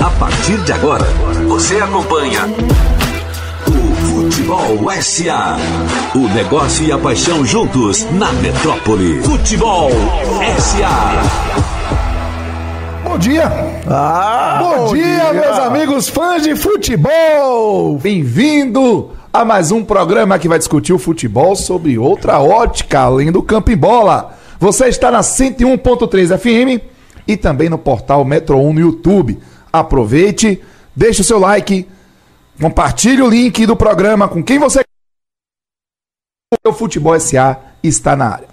A partir de agora, você acompanha o Futebol SA. O negócio e a paixão juntos na metrópole. Futebol SA. Bom dia! Ah, bom, bom dia, dia, meus amigos fãs de futebol! Bem-vindo a mais um programa que vai discutir o futebol sobre outra ótica, além do campo em bola. Você está na 101.3 FM e também no portal Metro 1 no YouTube. Aproveite, deixe o seu like, compartilhe o link do programa com quem você o Futebol SA está na área.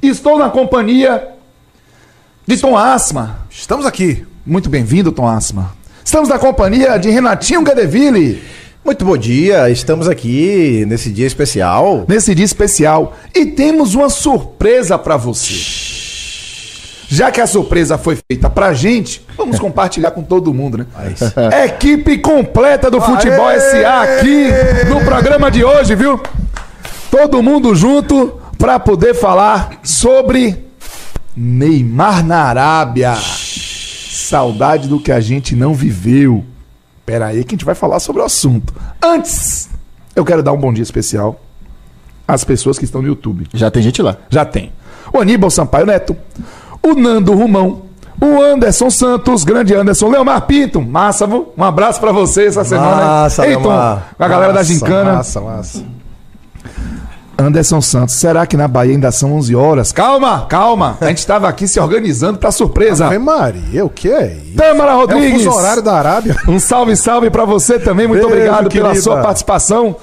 Estou na companhia de Tom Asma. Estamos aqui. Muito bem-vindo, Tom Asma. Estamos na companhia de Renatinho Gadeville. Muito bom dia, estamos aqui nesse dia especial. Nesse dia especial. E temos uma surpresa para você. Já que a surpresa foi feita pra gente, vamos compartilhar com todo mundo, né? Equipe completa do Futebol Aê! SA aqui no programa de hoje, viu? Todo mundo junto para poder falar sobre Neymar na Arábia. Saudade do que a gente não viveu. Pera aí que a gente vai falar sobre o assunto. Antes, eu quero dar um bom dia especial às pessoas que estão no YouTube. Já tem gente lá? Já tem. O Aníbal Sampaio Neto, o Nando Rumão, o Anderson Santos, grande Anderson, Leomar Pinto, massa, um abraço para você essa semana. Massa, Ei, Tom, com a galera massa, da Gincana. Massa, massa. Anderson Santos, será que na Bahia ainda são 11 horas? Calma, calma. A gente estava aqui se organizando para surpresa. Ave Maria, o que é isso? Tâmara Rodrigues. É o horário da Arábia. Um salve, salve para você também. Muito Beijo, obrigado querida. pela sua participação.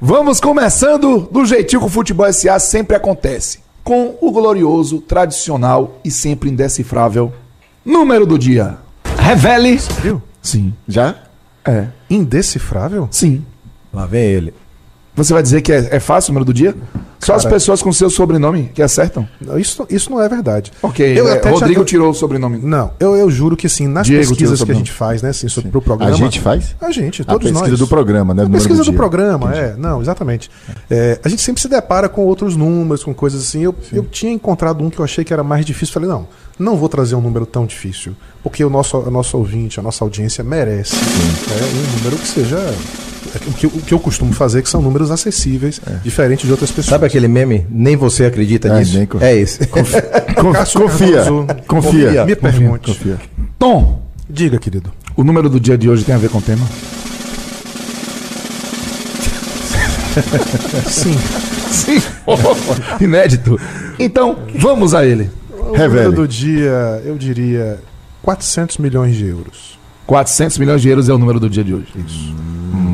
Vamos começando do jeitinho que o Futebol SA sempre acontece com o glorioso, tradicional e sempre indecifrável número do dia. Revele. Viu? Sim. Já? É. Indecifrável? Sim. Lá vem ele. Você vai dizer que é, é fácil o número do dia? Só as pessoas com seu sobrenome que acertam? Isso, isso não é verdade. Ok, eu, é, Rodrigo tirou o sobrenome. Não, eu, eu juro que sim, nas Diego pesquisas que a gente faz, né, assim, sobre o programa. A gente faz? A gente, todos nós. A pesquisa nós. do programa, né? A pesquisa do, do programa, Entendi. é. Não, exatamente. É, a gente sempre se depara com outros números, com coisas assim. Eu, eu tinha encontrado um que eu achei que era mais difícil. Falei, não, não vou trazer um número tão difícil. Porque o nosso, o nosso ouvinte, a nossa audiência merece é, um número que seja o que, o que eu costumo fazer, que são números acessíveis, é. diferente de outras pessoas. Sabe aquele meme? Nem você acredita é, nisso? É esse. Confia. confia. confia. Me pergunte. Confia. Tom. Diga, querido. O número do dia de hoje tem a ver com o tema? Sim. Sim. Inédito. Então, vamos a ele. O Revele. número do dia, eu diria 400 milhões de euros. 400 milhões de euros é o número do dia de hoje. Isso.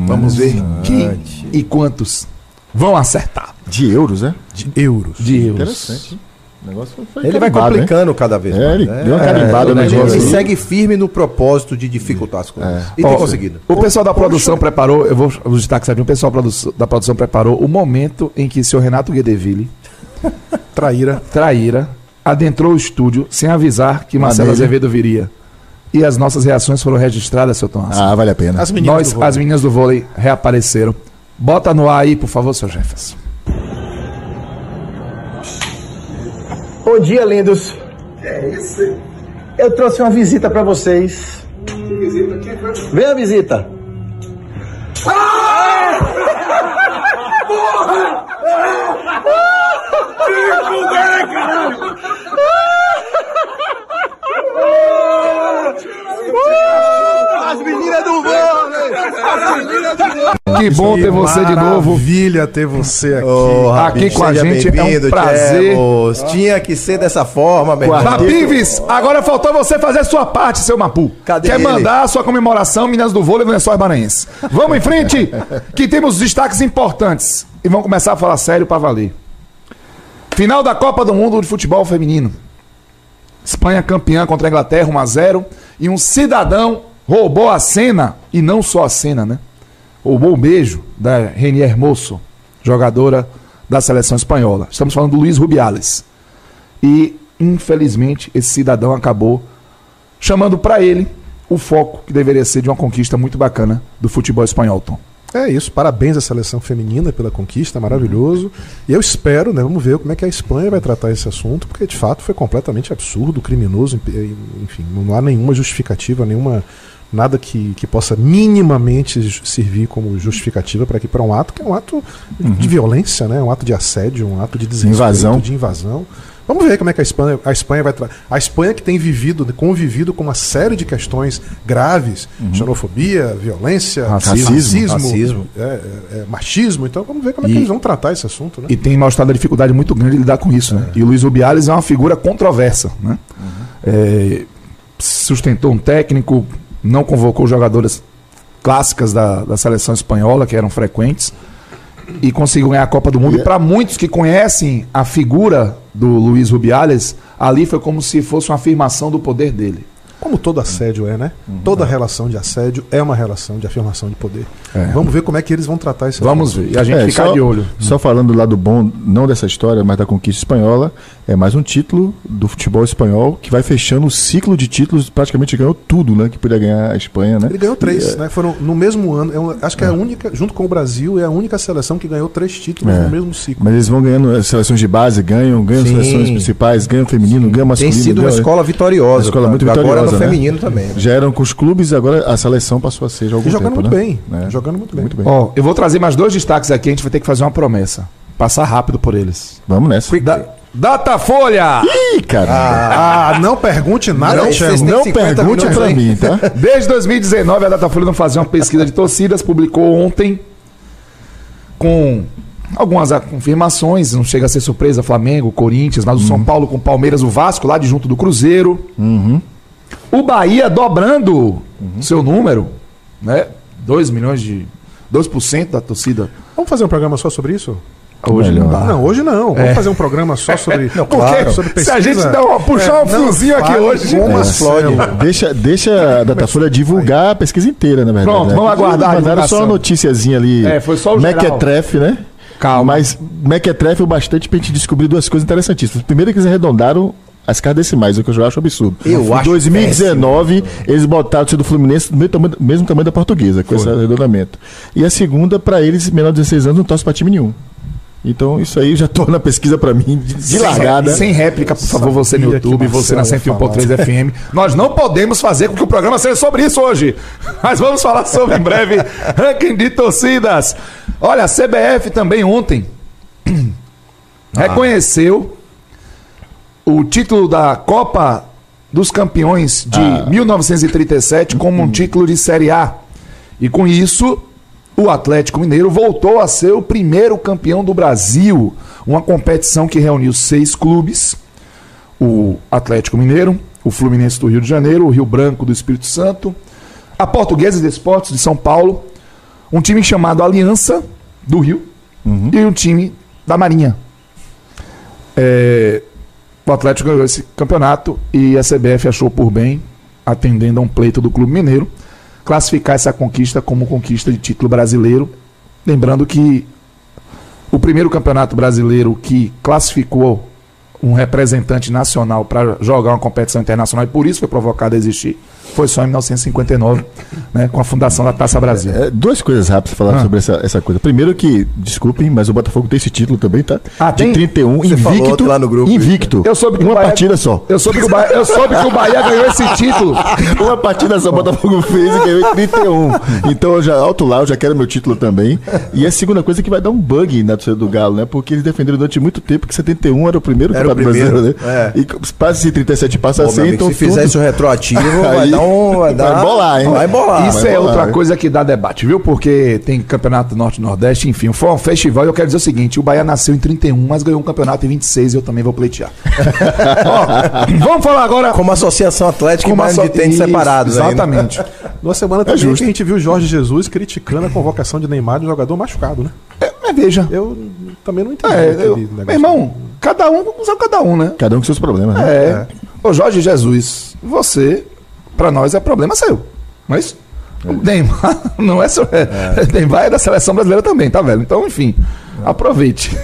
Vamos ver quem e quantos vão acertar. De euros, né? De euros. De euros. Interessante. O negócio foi ele vai complicando cada vez é, mais. Ele né? deu uma carimbada é, no negócio. Ele segue firme no propósito de dificultar as coisas. É. E tem conseguido. O pessoal da produção Poxa. preparou, eu vou os destaques aqui, o pessoal da produção preparou o momento em que o senhor Renato Guedeville, traíra, traíra, adentrou o estúdio sem avisar que Marcelo Azevedo viria. E as nossas reações foram registradas, seu Tom. Ah, vale a pena. As meninas, Nós, as meninas do vôlei reapareceram. Bota no ar aí, por favor, seu Jefferson. Bom dia, lindos. Que é isso? Eu trouxe uma visita para vocês. Que visita? Quem foi? Vem a visita. Ah! Porra! Que caralho! As meninas do vôlei! Que bom ter você de novo. Maravilha ter você aqui. Oh, aqui com a gente é um prazer. Tchemos. Tinha que ser dessa forma, meu irmão. Rapives, agora faltou você fazer sua parte, seu Mapu. Cadê Quer ele? mandar a sua comemoração, Minas do Vôlei Lençóis Maranhense. Vamos em frente, que temos destaques importantes. E vamos começar a falar sério para valer. Final da Copa do Mundo de Futebol Feminino. Espanha campeã contra a Inglaterra 1 a 0 e um cidadão roubou a cena e não só a cena, né? Roubou o beijo da Renier Moço, jogadora da seleção espanhola. Estamos falando do Luiz Rubiales. E infelizmente esse cidadão acabou chamando para ele o foco que deveria ser de uma conquista muito bacana do futebol espanhol, Tom. É isso, parabéns à seleção feminina pela conquista, maravilhoso. E eu espero, né, vamos ver como é que a Espanha vai tratar esse assunto, porque de fato foi completamente absurdo, criminoso, enfim, não há nenhuma justificativa, nenhuma nada que, que possa minimamente servir como justificativa para que para um ato que é um ato uhum. de violência, né, um ato de assédio, um ato de invasão. de invasão. Vamos ver como é que a Espanha, a Espanha vai A Espanha que tem vivido, convivido com uma série de questões graves, uhum. xenofobia, violência, racismo, racismo, racismo. É, é, é, machismo. Então vamos ver como é que eles vão tratar esse assunto. Né? E tem mostrado a dificuldade muito grande de lidar com isso. Né? É. E o Luiz Rubiales é uma figura controversa. Né? Uhum. É, sustentou um técnico, não convocou jogadoras clássicas da, da seleção espanhola, que eram frequentes e conseguiu ganhar a Copa do Mundo. E, e para muitos que conhecem a figura do Luiz Rubiales, ali foi como se fosse uma afirmação do poder dele. Como todo assédio é, né? Uhum. Toda relação de assédio é uma relação de afirmação de poder. É. Vamos ver como é que eles vão tratar isso. Vamos ver. E a gente é, ficar só, de olho. Só falando do lado bom, não dessa história, mas da conquista espanhola, é mais um título do futebol espanhol que vai fechando o ciclo de títulos, praticamente ganhou tudo, né? Que podia ganhar a Espanha, né? Ele ganhou três, e, é né? Foram no mesmo ano. É uma, acho que é. a única, junto com o Brasil, é a única seleção que ganhou três títulos é. no mesmo ciclo. Mas eles vão ganhando as seleções de base, ganham, ganham Sim. seleções principais, ganham feminino, ganham masculino. Tem sido uma escola vitoriosa. Uma escola muito vitoriosa. Agora né? feminino também. Né? Já eram com os clubes, agora a seleção passou a ser e jogando tempo, muito né? bem. É. Jogando muito bem. Muito bem. Ó, eu vou trazer mais dois destaques aqui, a gente vai ter que fazer uma promessa. Passar rápido por eles. Vamos nessa. Da, Datafolha! Ih, cara! Ah, ah, não pergunte nada, Não, não pergunte pra mim, tá? Desde 2019, a Datafolha não fazia uma pesquisa de torcidas, publicou ontem com algumas confirmações, não chega a ser surpresa, Flamengo, Corinthians, mas o uhum. São Paulo com Palmeiras, o Vasco lá de junto do Cruzeiro. Uhum. O Bahia dobrando uhum. seu número, né? 2 milhões de. 2% da torcida. Vamos fazer um programa só sobre isso? Hoje não dá. Não, hoje não. Vamos é. fazer um programa só sobre. não, claro. sobre pesquisa. Se a gente dá uma, puxar é, um fiozinho aqui hoje. Como explode. deixa, deixa a Datafolha divulgar a pesquisa inteira, na verdade. Pronto, né? vamos aguardar. Mandaram só uma noticiazinha ali. É, foi só o Mequetrefe, né? Calma. Mas Mequetrefe o bastante pra gente descobrir duas coisas interessantíssimas. Primeiro, que eles arredondaram as casas decimais, o que eu já acho absurdo. Eu em acho 2019, péssimo. eles botaram o do Fluminense do mesmo tamanho, mesmo tamanho da portuguesa, com Foi. esse arredondamento. E a segunda, para eles, menor de 16 anos, não torce para time nenhum. Então, isso aí já torna a pesquisa para mim de, de largada. Sem réplica, por favor, você no YouTube, você na 101.3 FM. Nós não podemos fazer com que o programa seja sobre isso hoje. Mas vamos falar sobre em breve ranking de torcidas. Olha, a CBF também ontem ah. reconheceu o título da Copa dos Campeões de ah. 1937 como um título de Série A. E com isso, o Atlético Mineiro voltou a ser o primeiro campeão do Brasil. Uma competição que reuniu seis clubes: o Atlético Mineiro, o Fluminense do Rio de Janeiro, o Rio Branco do Espírito Santo, a Portuguesa de Esportes de São Paulo, um time chamado Aliança do Rio uhum. e um time da Marinha. É, o Atlético ganhou esse campeonato e a CBF achou por bem, atendendo a um pleito do Clube Mineiro, classificar essa conquista como conquista de título brasileiro. Lembrando que o primeiro campeonato brasileiro que classificou um representante nacional para jogar uma competição internacional e por isso foi provocado a existir foi só em 1959, né, com a fundação da Taça Brasil. É, duas coisas rápidas para falar ah. sobre essa, essa coisa. Primeiro que, desculpem, mas o Botafogo tem esse título também, tá? Ah, de 31, Você invicto. lá no grupo. Invicto. Eu soube que uma Bahia, partida só. Eu soube, que o Bahia, eu soube que o Bahia ganhou esse título. uma partida só o Botafogo fez e ganhou em 31. Então, eu já, alto lá, eu já quero meu título também. E a segunda coisa é que vai dar um bug na torcida do Galo, né? Porque eles defenderam durante muito tempo que 71 era o primeiro era campeonato brasileiro, né? É. E passa esse 37 passa Pô, assim, então. Se fizer isso retroativo, vai dar um. Vai dar bolar, hein? Vai bolar. Isso vai é bolar, outra coisa que dá debate, viu? Porque tem campeonato Norte-Nordeste, enfim. Foi um festival e eu quero dizer o seguinte: o Bahia nasceu em 31, mas ganhou um campeonato em 26 e eu também vou pleitear. Ó, vamos falar agora. Como Associação Atlética Como e asso... de tênis separados. Exatamente. Numa semana é também justo. a gente viu Jorge Jesus criticando a convocação de Neymar de um jogador machucado, né? É, mas veja. Eu também não entendi. É, eu, meu irmão, cada um usa cada um, né? Cada um com seus problemas, né? É. é. Ô Jorge Jesus, você, para nós é problema seu. Mas o Neymar não é só. É. Neymar é da seleção brasileira também, tá, velho? Então, enfim, aproveite.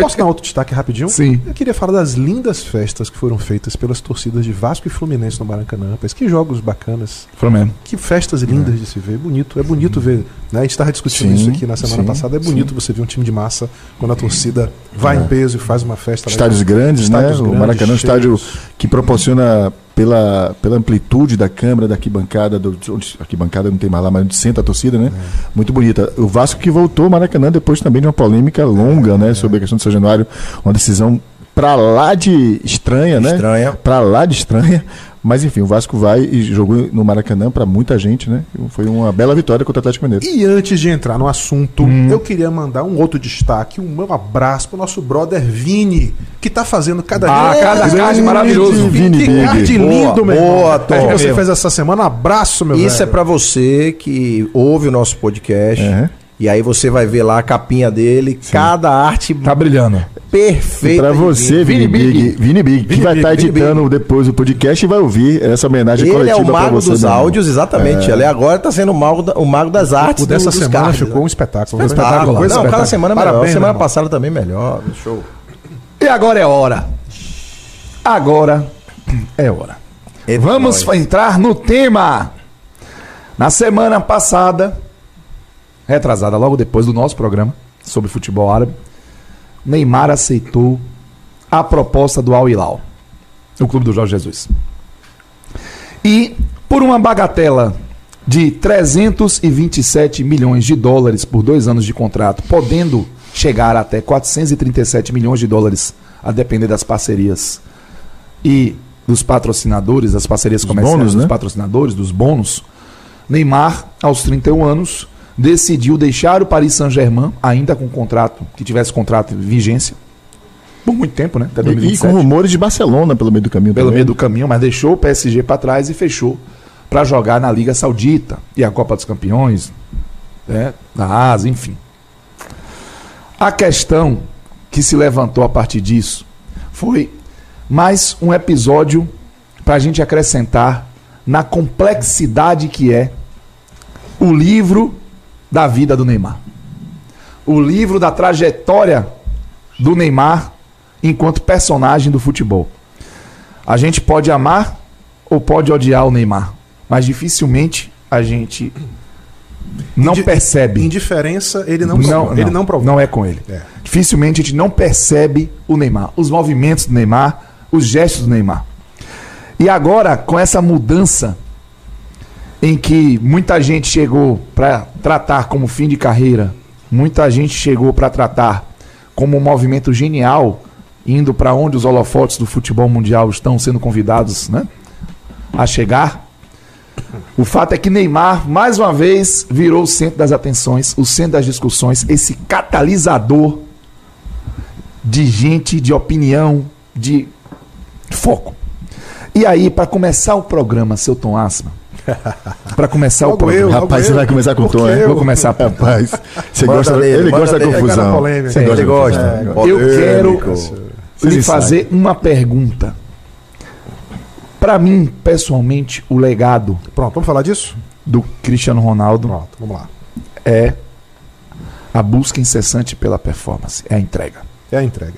Posso dar outro destaque rapidinho? Sim. Eu queria falar das lindas festas que foram feitas pelas torcidas de Vasco e Fluminense no Maracanã. Rapaz, que jogos bacanas. Foi mesmo. Que festas lindas de se ver. Bonito. É bonito ver. Né? A gente estava discutindo Sim, isso aqui na semana sim, passada. É bonito você ver um time de massa quando a torcida vai em peso e faz uma festa. legal. Estádios grandes, Estádios né? grandes, o Maracanã é um estádio que proporciona pela, pela amplitude da câmera, da arquibancada, do, onde, arquibancada não tem mais lá, mas onde senta a torcida, né? Muito bonita. O Vasco que voltou ao Maracanã depois também de uma polêmica longa, né? Sobre a questão do São Januário, uma decisão pra lá de estranha, né? Estranha. Pra lá de estranha. Mas enfim, o Vasco vai e jogou no Maracanã pra muita gente, né? Foi uma bela vitória contra o Atlético Mineiro. E antes de entrar no assunto, eu queria mandar um outro destaque, um meu abraço pro nosso brother Vini, que tá fazendo cada Ah, cada Grande card maravilhoso. Vini que Big. card lindo, Boa, meu irmão. boa, É Tom. que você fez essa semana. Um abraço, meu Isso é velho. pra você que ouve o nosso podcast. Uhum. E aí você vai ver lá a capinha dele, cada arte Tá brilhando. Perfeita. Pra de você, Vini. Vini Big, Vini Big, que vai Big, estar Vini editando depois o podcast e vai ouvir essa homenagem Ele coletiva é o pra mago você, dos áudios, exatamente. Ele agora tá sendo o mago, da- o mago das artes O dessa do- dos semana cards, ficou né? um espetáculo. Espetáculo. Não, cada espetáculo. semana melhor. Parabéns, semana meu irmão. passada também melhor. Show. E agora é hora. Agora é hora. Eita, Vamos nós. entrar no tema. Na semana passada, retrasada logo depois do nosso programa sobre futebol árabe, Neymar aceitou a proposta do Al Hilal, o clube do Jorge Jesus. E por uma bagatela de 327 milhões de dólares por dois anos de contrato, podendo chegar até 437 milhões de dólares, a depender das parcerias e dos patrocinadores, das parcerias comerciais bônus, dos né? patrocinadores, dos bônus, Neymar, aos 31 anos, decidiu deixar o Paris Saint-Germain, ainda com contrato, que tivesse contrato em vigência, por muito tempo, né? Até E, e 2027 com rumores de Barcelona pelo meio do caminho pelo também. meio do caminho, mas deixou o PSG para trás e fechou para jogar na Liga Saudita e a Copa dos Campeões, né, na Ásia, enfim. A questão que se levantou a partir disso foi mais um episódio para a gente acrescentar na complexidade que é o livro da vida do Neymar. O livro da trajetória do Neymar enquanto personagem do futebol. A gente pode amar ou pode odiar o Neymar, mas dificilmente a gente não Indi- percebe. Indiferença, ele não, não, provoca. ele não provoca. não é com ele. É. Dificilmente a gente não percebe o Neymar, os movimentos do Neymar, os gestos do Neymar. E agora, com essa mudança em que muita gente chegou para tratar como fim de carreira, muita gente chegou para tratar como um movimento genial, indo para onde os holofotes do futebol mundial estão sendo convidados né, a chegar. O fato é que Neymar, mais uma vez, virou o centro das atenções, o centro das discussões, esse catalisador de gente, de opinião, de foco. E aí, para começar o programa, seu Tom Asma, para começar o Logo programa. eu, logo Rapaz, você eu. vai começar com o tom, é? eu? Vou começar. Rapaz, você Manda gosta, dele, ele gosta da confusão. Você É, gosta gosta. confusão. Eu Polêmico. quero lhe fazer uma pergunta. Para mim, pessoalmente, o legado Pronto, vamos falar disso? do Cristiano Ronaldo Pronto, vamos lá. é a busca incessante pela performance, é a entrega. É a entrega.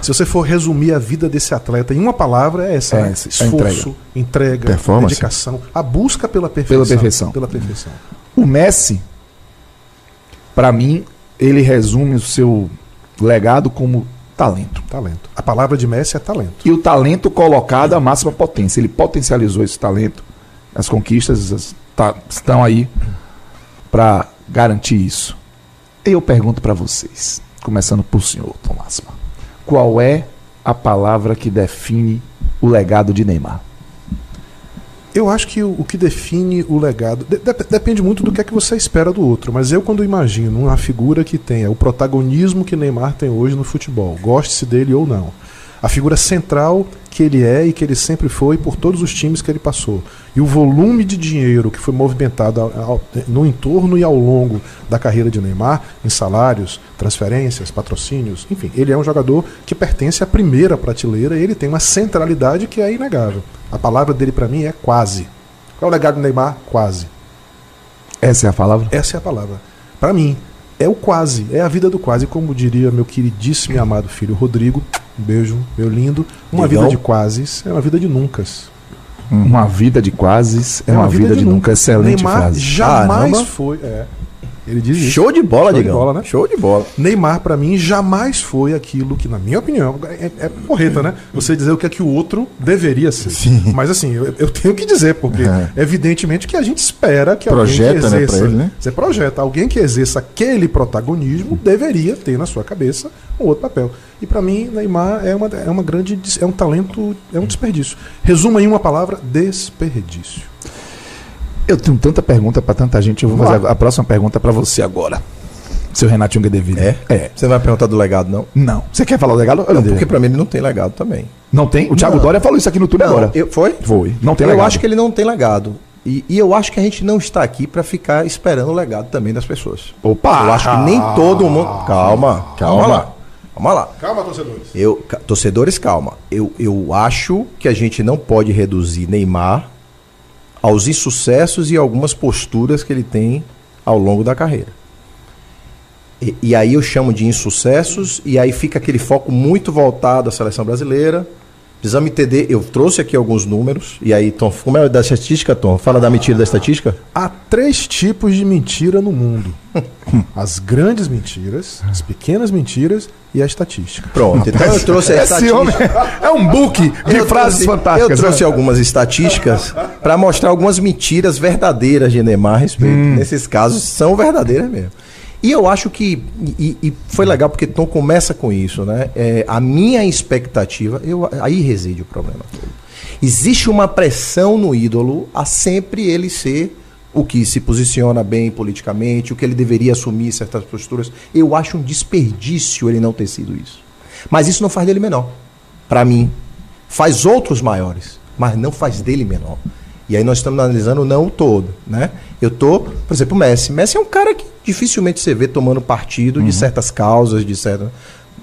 Se você for resumir a vida desse atleta em uma palavra, é essa: É né? esforço, entrega, Performance. dedicação, a busca pela perfeição. perfeição. Pela perfeição. O Messi, para mim, ele resume o seu legado como talento. Talento. A palavra de Messi é talento. E o talento colocado à máxima potência. Ele potencializou esse talento. As conquistas as- tá- estão aí para garantir isso. Eu pergunto para vocês, começando por senhor, Tomás, qual é a palavra que define o legado de Neymar? Eu acho que o, que define o legado. de- dep- depende muito do que é que você espera do outro. Mas eu, quando imagino uma figura que tenha o protagonismo que Neymar tem hoje no futebol, goste-se dele ou não, a figura central que ele é e que ele sempre foi por todos os times que ele passou, e o volume de dinheiro que foi movimentado ao- ao- no entorno e ao longo da carreira de Neymar, em salários, transferências, patrocínios, enfim, ele é um jogador que pertence à primeira prateleira e ele tem uma centralidade que é inegável. A palavra dele para mim é quase. Qual é o legado do Neymar? Quase. Essa é a palavra? Essa é a palavra. Para mim, é o quase, é a vida do quase. Como diria meu queridíssimo e amado filho Rodrigo, um beijo, meu lindo. Uma Digão. vida de quases é uma vida de nuncas. Uma vida de quases é uma, vida, de nunca. Excelente Neymar frase. jamais Caramba. foi. É, ele diz isso. Show de bola, Show de Digão. bola, né? Show de bola. Neymar, pra mim, jamais foi aquilo que, na minha opinião, é, é porreta, né? Você dizer o que é que o outro deveria ser. Mas assim, eu, eu tenho que dizer, porque evidentemente que a gente espera que Projeta, alguém né, que pra exerça. ele, né? Você projeta, alguém que exerça aquele protagonismo deveria ter na sua cabeça um outro papel. E pra mim, Neymar é uma, é uma grande. é um talento, é um desperdício. Resuma em uma palavra: desperdício. Eu tenho tanta pergunta pra tanta gente. Eu vou Vamos fazer a, a próxima pergunta pra você agora. Seu Renatinho Guedevilha. É? É. Você não vai perguntar do legado, não? Não. Você quer falar do legado? Não, porque pra mim ele não tem legado também. Não tem? O Thiago Não. Dória falou isso aqui no túnel agora. eu, foi? Foi. Não tem eu legado. acho que ele não tem legado. E, e eu acho que a gente não está aqui para ficar esperando o legado também das pessoas. Opa! Eu acho que nem todo mundo. Calma, calma lá. Calma lá. Calma, torcedores. Eu, torcedores, calma. Eu, eu acho que a gente não pode reduzir Neymar aos insucessos e algumas posturas que ele tem ao longo da carreira. E, e aí eu chamo de insucessos, e aí fica aquele foco muito voltado à seleção brasileira. Precisamos entender, eu trouxe aqui alguns números, e aí, Tom, como é da estatística, Tom? Fala da mentira da estatística? Há três tipos de mentira no mundo: as grandes mentiras, as pequenas mentiras e a estatística. Pronto, então eu trouxe a Esse homem estatística. é um book de Eu frases trouxe- fantásticas. Eu trouxe né? algumas estatísticas para mostrar algumas mentiras verdadeiras de Neymar a respeito. Hum. Nesses casos, são verdadeiras mesmo. E eu acho que. E, e foi legal porque Tom começa com isso, né? É, a minha expectativa. Eu, aí reside o problema todo. Existe uma pressão no ídolo a sempre ele ser o que se posiciona bem politicamente, o que ele deveria assumir certas posturas. Eu acho um desperdício ele não ter sido isso. Mas isso não faz dele menor. Para mim, faz outros maiores, mas não faz dele menor. E aí nós estamos analisando não o todo, né? Eu tô, por exemplo, o Messi. Messi é um cara que dificilmente você vê tomando partido Uhum. de certas causas, de certas.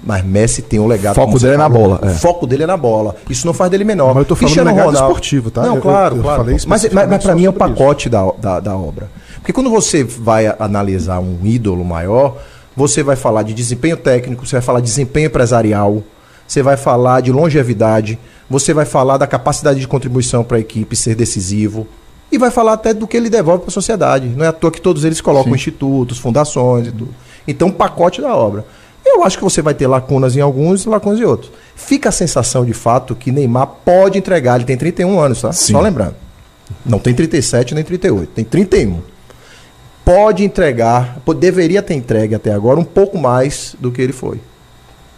Mas Messi tem um legado. Foco como você dele é na falou. bola, é. O foco dele é na bola. Isso não faz dele menor. Mas eu tô falando Cristiano legado esportivo, tá? Não, Eu- claro, eu claro. falei mas, mas, mas para mim é o pacote da, da, da obra. Porque quando você vai analisar um ídolo maior, você vai falar de desempenho técnico, você vai falar de desempenho empresarial, você vai falar de longevidade, você vai falar da capacidade de contribuição para a equipe ser decisivo. E vai falar até do que ele devolve para a sociedade. Não é à toa que todos eles colocam institutos, fundações e tudo. Então, um pacote da obra. Eu acho que você vai ter lacunas em alguns e lacunas em outros. Fica a sensação de fato que Neymar pode entregar. Ele tem 31 anos, tá? Só lembrando. Não tem 37 nem 38, tem 31. Pode entregar, deveria ter entregue até agora um pouco mais do que ele foi.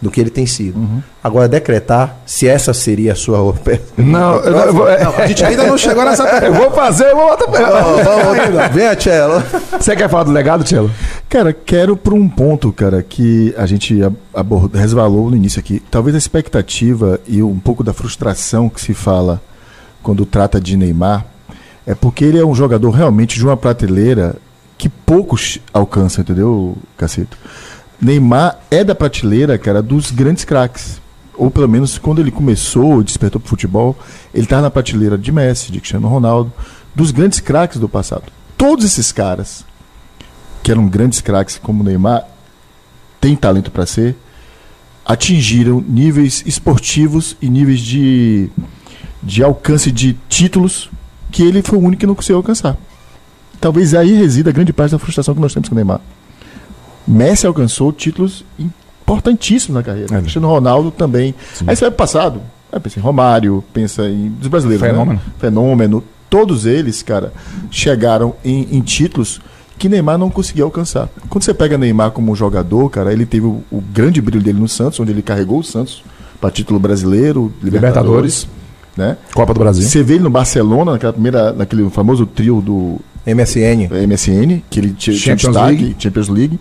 Do que ele tem sido. Agora, decretar se essa seria a sua. Não, eu, eu vou, é, A gente ainda não chegou nessa eu vou fazer uma outra pergunta. Vem a Tchelo. Você quer falar do legado, Tchelo? Cara, quero para um ponto, cara, que a gente ab- abordou, resvalou no início aqui. Talvez a expectativa e um pouco da frustração que se fala quando trata de Neymar é porque ele é um jogador realmente de uma prateleira que poucos alcançam, entendeu, Cacito? Neymar é da prateleira, cara, dos grandes craques. Ou pelo menos quando ele começou, despertou pro futebol, ele estava na prateleira de Messi, de Cristiano Ronaldo, dos grandes craques do passado. Todos esses caras que eram grandes craques como Neymar, tem talento para ser, atingiram níveis esportivos e níveis de, de alcance de títulos que ele foi o único que não conseguiu alcançar. Talvez aí resida grande parte da frustração que nós temos com o Neymar. Messi alcançou títulos importantíssimos na carreira. É. Cristiano Ronaldo também. Aí você vai pro passado, aí pensa em Romário, pensa em dos brasileiros, Fenômeno. né? Fenômeno. Todos eles, cara, chegaram em, em títulos que Neymar não conseguia alcançar. Quando você pega Neymar como jogador, cara, ele teve o, o grande brilho dele no Santos, onde ele carregou o Santos para título brasileiro, Libertadores. Libertadores, né? Copa do Brasil. Você vê ele no Barcelona, naquela primeira, naquele famoso trio do MSN. MSN, que ele tinha, tinha Champions destaque, League. Champions League.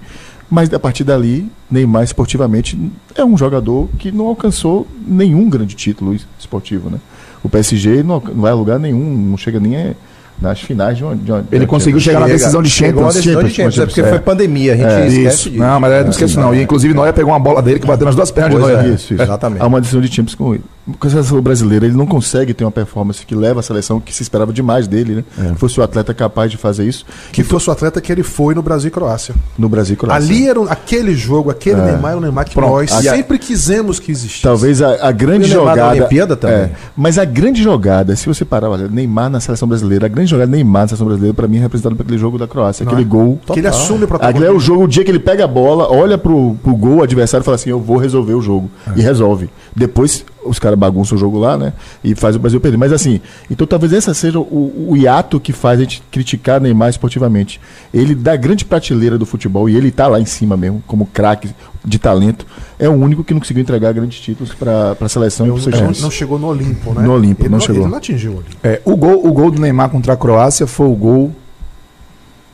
Mas a partir dali, Neymar esportivamente é um jogador que não alcançou nenhum grande título esportivo, né? O PSG não, não vai a lugar nenhum, não chega nem a- nas finais de uma. de uma- Ele de- conseguiu chegar na decisão de Champions. decisão de Champions, Champions, é porque é. foi pandemia, a gente É, esquece Isso. Não, mas é, não esqueço não. E inclusive Neuer pegou uma bola dele que bateu nas duas pernas de Pois Neuer. é, Isso, isso. Exatamente. Há uma decisão de Champions com ele. Com a seleção brasileira, ele não consegue ter uma performance que leva a seleção que se esperava demais dele, né? É. Fosse o atleta capaz de fazer isso. Que fosse o atleta que ele foi no Brasil e Croácia. No Brasil e Croácia. Ali era um- aquele jogo, aquele Neymar, era o Neymar que Pronto. nós Ali- sempre quisemos que existisse. Talvez a, a grande Neymar jogada. Olimpíada também. É, mas a grande jogada, se você parar, olha, Neymar na seleção brasileira, a grande jogada Neymar na seleção brasileira, pra mim, é representada por aquele jogo da Croácia, aquele gol. Que ele assume o Aquele é o protagonismo. jogo, o dia que ele pega a bola, olha pro, pro gol, o adversário e fala assim: Eu vou resolver o jogo. E resolve. Depois os caras bagunçam o jogo lá, né? E faz o Brasil perder. Mas assim, então talvez esse seja o, o hiato que faz a gente criticar Neymar esportivamente. Ele, da grande prateleira do futebol, e ele tá lá em cima mesmo, como craque de talento, é o único que não conseguiu entregar grandes títulos pra, pra seleção e Não, pros seus não- times. não chegou no Olimpo, né? No Olimpo, ele não chegou. Ele não atingiu o Olimpo. É, o, gol, o gol do Neymar contra a Croácia foi o gol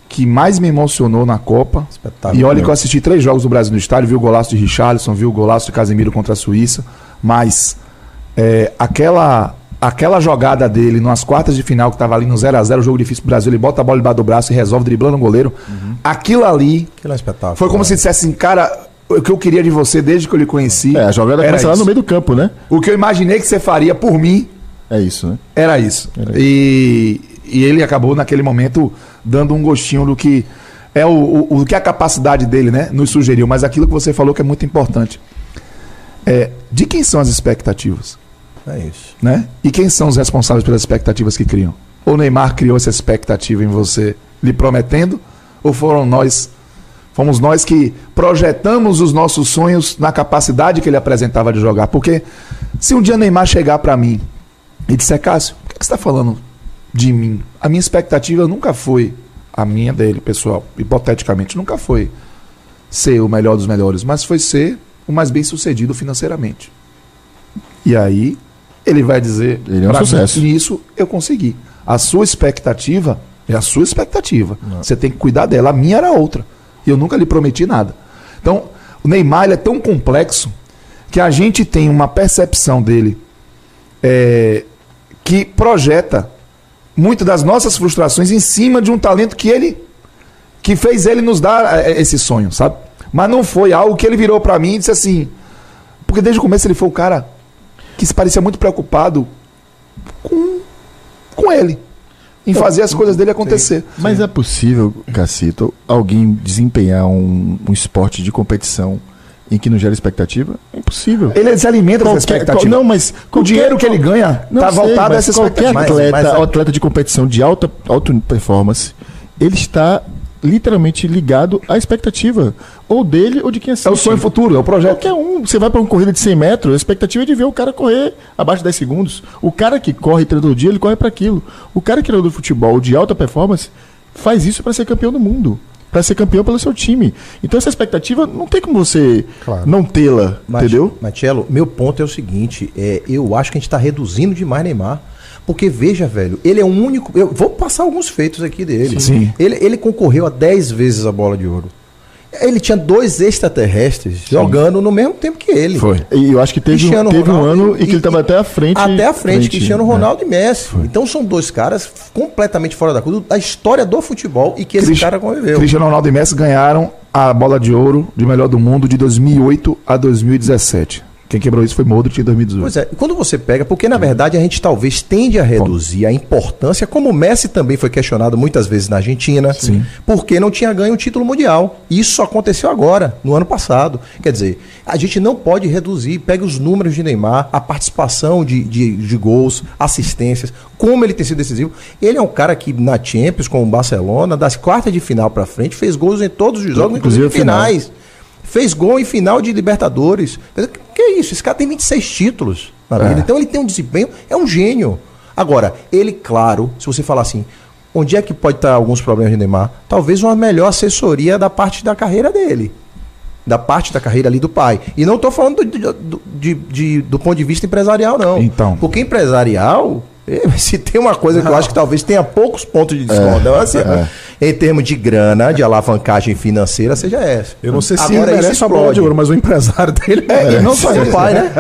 que mais me emocionou na Copa. Espetáculo. E olha que eu assisti três jogos do Brasil no estádio, vi o golaço de Richarlison, vi o golaço de Casemiro contra a Suíça, mas é, aquela aquela jogada dele nas quartas de final, que estava ali no 0 a 0 jogo difícil pro Brasil, ele bota a bola debaixo do braço e resolve driblando o goleiro. Aquilo ali Aquilo é espetáculo. foi como se dissesse assim, cara, o que eu queria de você desde que eu lhe conheci. É, a jogada era começa lá isso. no meio do campo, né? O que eu imaginei que você faria por mim É isso, né? era isso. Era E, e ele acabou naquele momento dando um gostinho do que é o, o, o que a capacidade dele, né, nos sugeriu. Mas aquilo que você falou que é muito importante. É, de quem são as expectativas? É isso. né? E quem são os responsáveis pelas expectativas que criam? O Neymar criou essa expectativa em você, lhe prometendo, ou foram nós, fomos nós que projetamos os nossos sonhos na capacidade que ele apresentava de jogar? Porque se um dia Neymar chegar para mim e disser, Cássio, por que que você está falando de mim? A minha expectativa nunca foi a minha dele, pessoal, hipoteticamente, nunca foi ser o melhor dos melhores, mas foi ser o mais bem sucedido financeiramente. E aí ele vai dizer, Ele é um "Pra mim, sucesso." Nisso eu consegui. A sua expectativa é a sua expectativa. Você tem que cuidar dela. A minha era outra. E eu nunca lhe prometi nada. Então, o Neymar ele é tão complexo que a gente tem uma percepção dele é, que projeta muito das nossas frustrações em cima de um talento que ele que fez ele nos dar é, esse sonho, sabe? Mas não foi algo que ele virou pra mim e disse assim, porque desde o começo ele foi o cara que se parecia muito preocupado com com ele em fazer as coisas dele acontecer. Mas é possível, Cacito, alguém desempenhar um, um esporte de competição em que não gera expectativa? É impossível. Ele se alimenta dessa Qualquer- expectativa. Não, mas o dinheiro que ele ganha tá sei, voltado a mas essa qualquer expectativa. Mas- atleta, mas a- atleta de competição de alta, alta performance, ele está literalmente ligado à expectativa, ou dele ou de quem assiste. É o sonho futuro, é o projeto. Qualquer um, você vai para uma corrida de 100 metros, a expectativa é de ver o cara correr abaixo de 10 segundos. O cara que corre todo dia, ele corre para aquilo. O cara que é do futebol de alta performance faz isso para ser campeão do mundo, para ser campeão pelo seu time. Então essa expectativa não tem como você Claro. não tê-la, Mas, entendeu? Marcelo, meu ponto é o seguinte: é, eu acho que a gente está reduzindo demais Neymar. Porque, veja, velho, ele é o único. Eu vou passar alguns feitos aqui dele. Sim. Ele, ele concorreu a 10 vezes a bola de ouro. Ele tinha dois extraterrestres jogando no mesmo tempo que ele. Foi. E eu acho que teve, um, Cristiano teve um Ronaldo ano em que ele estava até à frente. Até à frente, Cristiano é. Ronaldo e Messi. Então são dois caras completamente fora da curva da história do futebol e que esse Cristi- cara conviveu. Cristiano Ronaldo e Messi ganharam a bola de ouro de melhor do mundo de 2008 a 2017. Quem quebrou isso foi Modric em 2018. Pois é, quando você pega, porque na verdade a gente talvez tende a reduzir a importância, como o Messi também foi questionado muitas vezes na Argentina, Sim. porque não tinha ganho o título mundial. Isso só aconteceu agora, no ano passado. Quer dizer, a gente não pode reduzir, pega os números de Neymar, a participação de, de, de gols, assistências, como ele tem sido decisivo. Ele é um cara que na Champions, com o Barcelona, das quartas de final pra frente, fez gols em todos os jogos, Inclusive inclusive a final. finais. Fez gol em final de Libertadores. Que é isso? Esse cara tem 26 títulos na vida. É. Então ele tem um desempenho, é um gênio. Agora, ele, claro, se você falar assim, onde é que pode estar alguns problemas de Neymar? Talvez uma melhor assessoria da parte da carreira dele. Da parte da carreira ali do pai. E não estou falando do, do, de- de- do ponto de vista empresarial, não. Então. Porque empresarial, se tem uma coisa que eu acho que talvez tenha poucos pontos de desconto, é, assim, em termos de grana, de alavancagem financeira, seja essa. Eu não sei se Agora, ele isso merece a bola de ouro, mas o empresário dele É, merece. não só Seu isso. pai, né?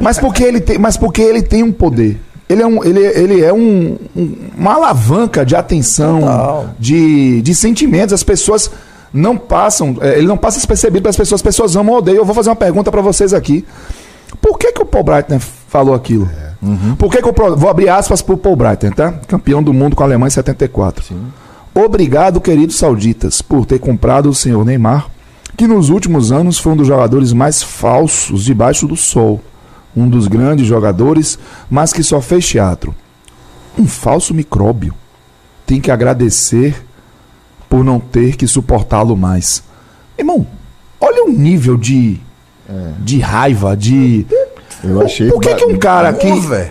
mas porque ele tem, mas porque ele tem um poder. Ele é, um, ele, ele é um, um- uma alavanca de atenção, Total. de, de sentimentos. As pessoas não passam, é, ele não passa despercebido para as pessoas. As pessoas amam ou odeiam. Eu vou fazer uma pergunta para vocês aqui. Por que, que o Paul Breitner falou aquilo. Por que, que eu vou abrir aspas pro Paul Breitner, tá? Campeão do mundo com a Alemanha em 74. Obrigado, queridos sauditas, por ter comprado o senhor Neymar, que nos últimos anos foi um dos jogadores mais falsos debaixo do sol. Um dos grandes jogadores, mas que só fez teatro. Um falso micróbio. Tem que agradecer por não ter que suportá-lo mais. Irmão, olha o nível de, de raiva, de. Eu achei. Por que, que um cara que,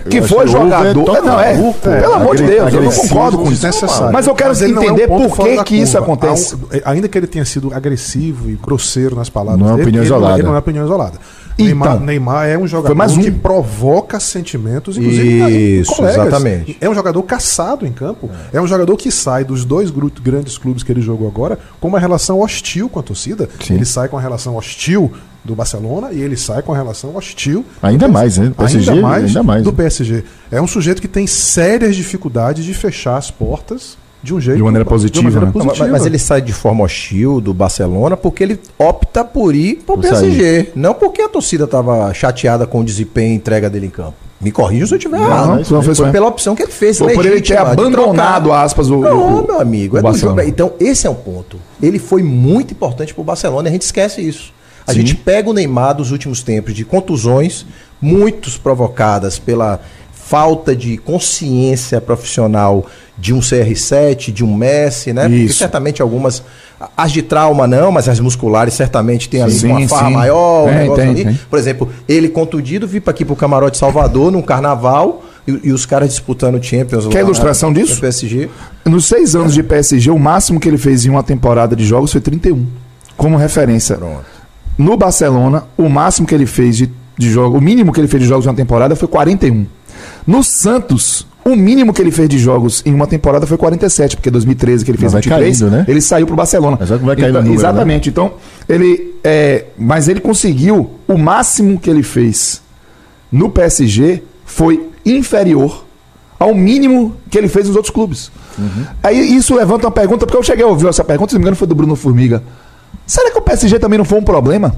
que foi over jogador. total. não, é. Pelo amor de Deus, eu não concordo com isso. Mas eu quero é entender por que, que isso acontece. É, ainda que ele tenha sido agressivo e grosseiro nas palavras Não é uma opinião isolada. ele não é opinião isolada. Então, Neymar, Neymar é um jogador mais um. que provoca sentimentos, inclusive Isso, exatamente. É um jogador caçado em campo. É. um jogador que sai dos dois grandes clubes que ele jogou agora com uma relação hostil com a torcida. Sim. Ele sai com a relação hostil do Barcelona e ele sai com a relação hostil Ainda do mais, né? PSG, ainda mais, ainda mais, do né? PSG. É um sujeito que tem sérias dificuldades de fechar as portas de um jeito De maneira positiva, maneira né? Não, mas- mas ele sai de forma hostil do Barcelona porque ele opta por ir pro Por PSG. Não porque a torcida estava chateada com o desempenho e entrega dele em campo. Me corrija se eu estiver errado. não, não foi foi pela opção que ele fez. Foi por ele ter de abandonado, aspas, o- Não, o- meu amigo, o é do Barcelona. jogo. Então, esse é um ponto. Ele foi muito importante pro Barcelona e a gente esquece isso. A gente pega o Neymar dos últimos tempos de contusões, muitos provocadas pela falta de consciência profissional de um CR7, de um Messi, né? Porque Isso. certamente algumas. As de trauma não, mas as musculares certamente tem ali Sim, uma farra sim. maior, um Tem, negócio tem, ali. tem. Por exemplo, ele contundido, vir para aqui pro Camarote Salvador, num carnaval, e, e os caras disputando Champions Quer lá ilustração na- disso? PSG. Nos seis anos de PSG, o máximo que ele fez em uma temporada de jogos foi 31. Como referência. Pronto. No Barcelona, o máximo que ele fez de, de jogos, o mínimo que ele fez de jogos em uma temporada foi 41. No Santos, o mínimo que ele fez de jogos em uma temporada foi 47, porque 2013 que ele fez Mas vai 23, caindo, né? ele saiu pro Barcelona. Mas vai caindo Então, o número, Exatamente. Então, ele é, mas ele conseguiu o máximo que ele fez no PSG foi inferior ao mínimo que ele fez nos outros clubes. Aí isso levanta uma pergunta, porque eu cheguei a ouvir essa pergunta, se não me engano foi do Bruno Formiga. Será que o PSG também não foi um problema?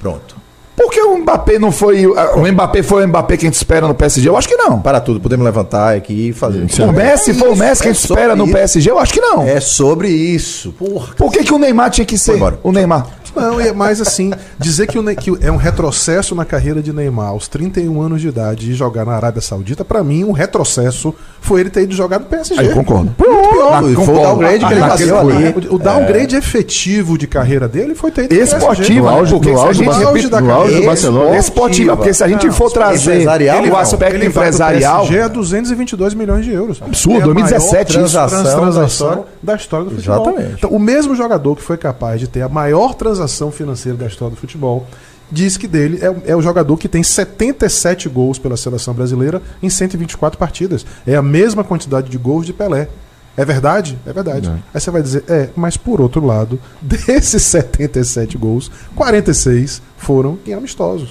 Pronto. Por que o Mbappé não foi. O Mbappé foi o Mbappé que a gente espera no PSG? Eu acho que não. Para tudo, podemos levantar aqui e fazer. O Messi foi o Messi que a gente É espera no isso. PSG? Eu acho que não. É sobre isso. Porra. Por que, que o Neymar tinha que ser o Neymar? Não, é mais assim, dizer que, o que é um retrocesso na carreira de Neymar aos 31 anos de idade e jogar na Arábia Saudita, pra mim, um retrocesso foi ele ter ido jogar no PSG. Aí eu concordo. Muito pior. Ah, Foi o downgrade que ele Ah, nasceu naquele ali. O, downgrade efetivo de carreira dele foi ter ido Esportivo, No auge- porque no se a auge do no auge do Barcelona. Esportiva, porque se a gente for trazer empresarial, o aspecto Ele empresarial. PSG a 222 milhões de euros. Absurdo, É a 2017 maior isso. transação, Transação da, da história, da história do futebol. Exatamente. Então, o mesmo jogador que foi capaz de ter a maior transação financeira da história do futebol diz que dele é, é o jogador que tem 77 gols pela seleção brasileira em 124 partidas. É a mesma quantidade de gols de Pelé. É verdade? É verdade. Aí você vai dizer, é, mas por outro lado, desses 77 gols, 46 foram em amistosos.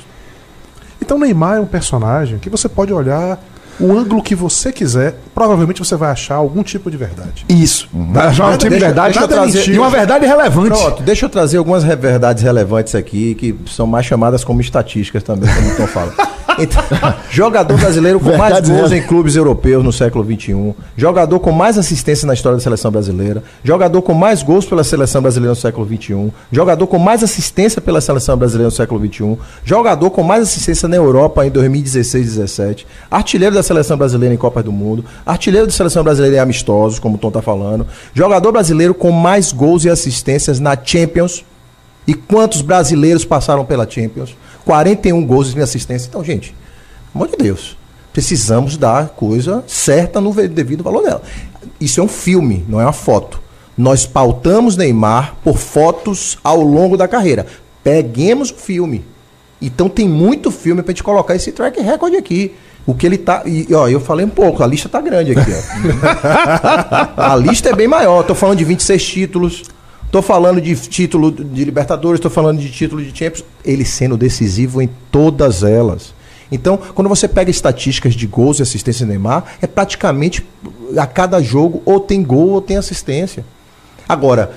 Então Neymar é um personagem que você pode olhar o ângulo que você quiser, provavelmente você vai achar algum tipo de verdade. Isso. Vai achar um Nada- tipo de verdade deixa eu trazer- e uma verdade relevante. Pronto, deixa eu trazer algumas verdades relevantes aqui, que são mais chamadas como estatísticas também, como o Tom fala. Então, jogador brasileiro com mais gols em clubes europeus no século XXI, jogador com mais assistência na história da seleção brasileira, jogador com mais gols pela seleção brasileira no século XXI, jogador com mais assistência pela seleção brasileira no século XXI, jogador com mais assistência na Europa em 2016 17, artilheiro da seleção brasileira em Copas do Mundo, artilheiro da seleção brasileira em amistosos, como o Tom tá falando, jogador brasileiro com mais gols e assistências na Champions, e quantos brasileiros passaram pela Champions? 41 gols e assistência. Então, gente, amor de Deus, precisamos dar coisa certa no devido valor dela. Isso é um filme, não é uma foto. Nós pautamos Neymar por fotos ao longo da carreira. Peguemos o filme. Então tem muito filme pra gente colocar esse track record aqui. O que ele tá. E, ó, eu falei um pouco, a lista tá grande aqui, ó. a lista é bem maior. Tô falando de 26 títulos. Tô falando de título de Libertadores, tô falando de título de Champions. Ele sendo decisivo em todas elas. Então, quando você pega estatísticas de gols e assistência do Neymar, é praticamente a cada jogo ou tem gol ou tem assistência. Agora,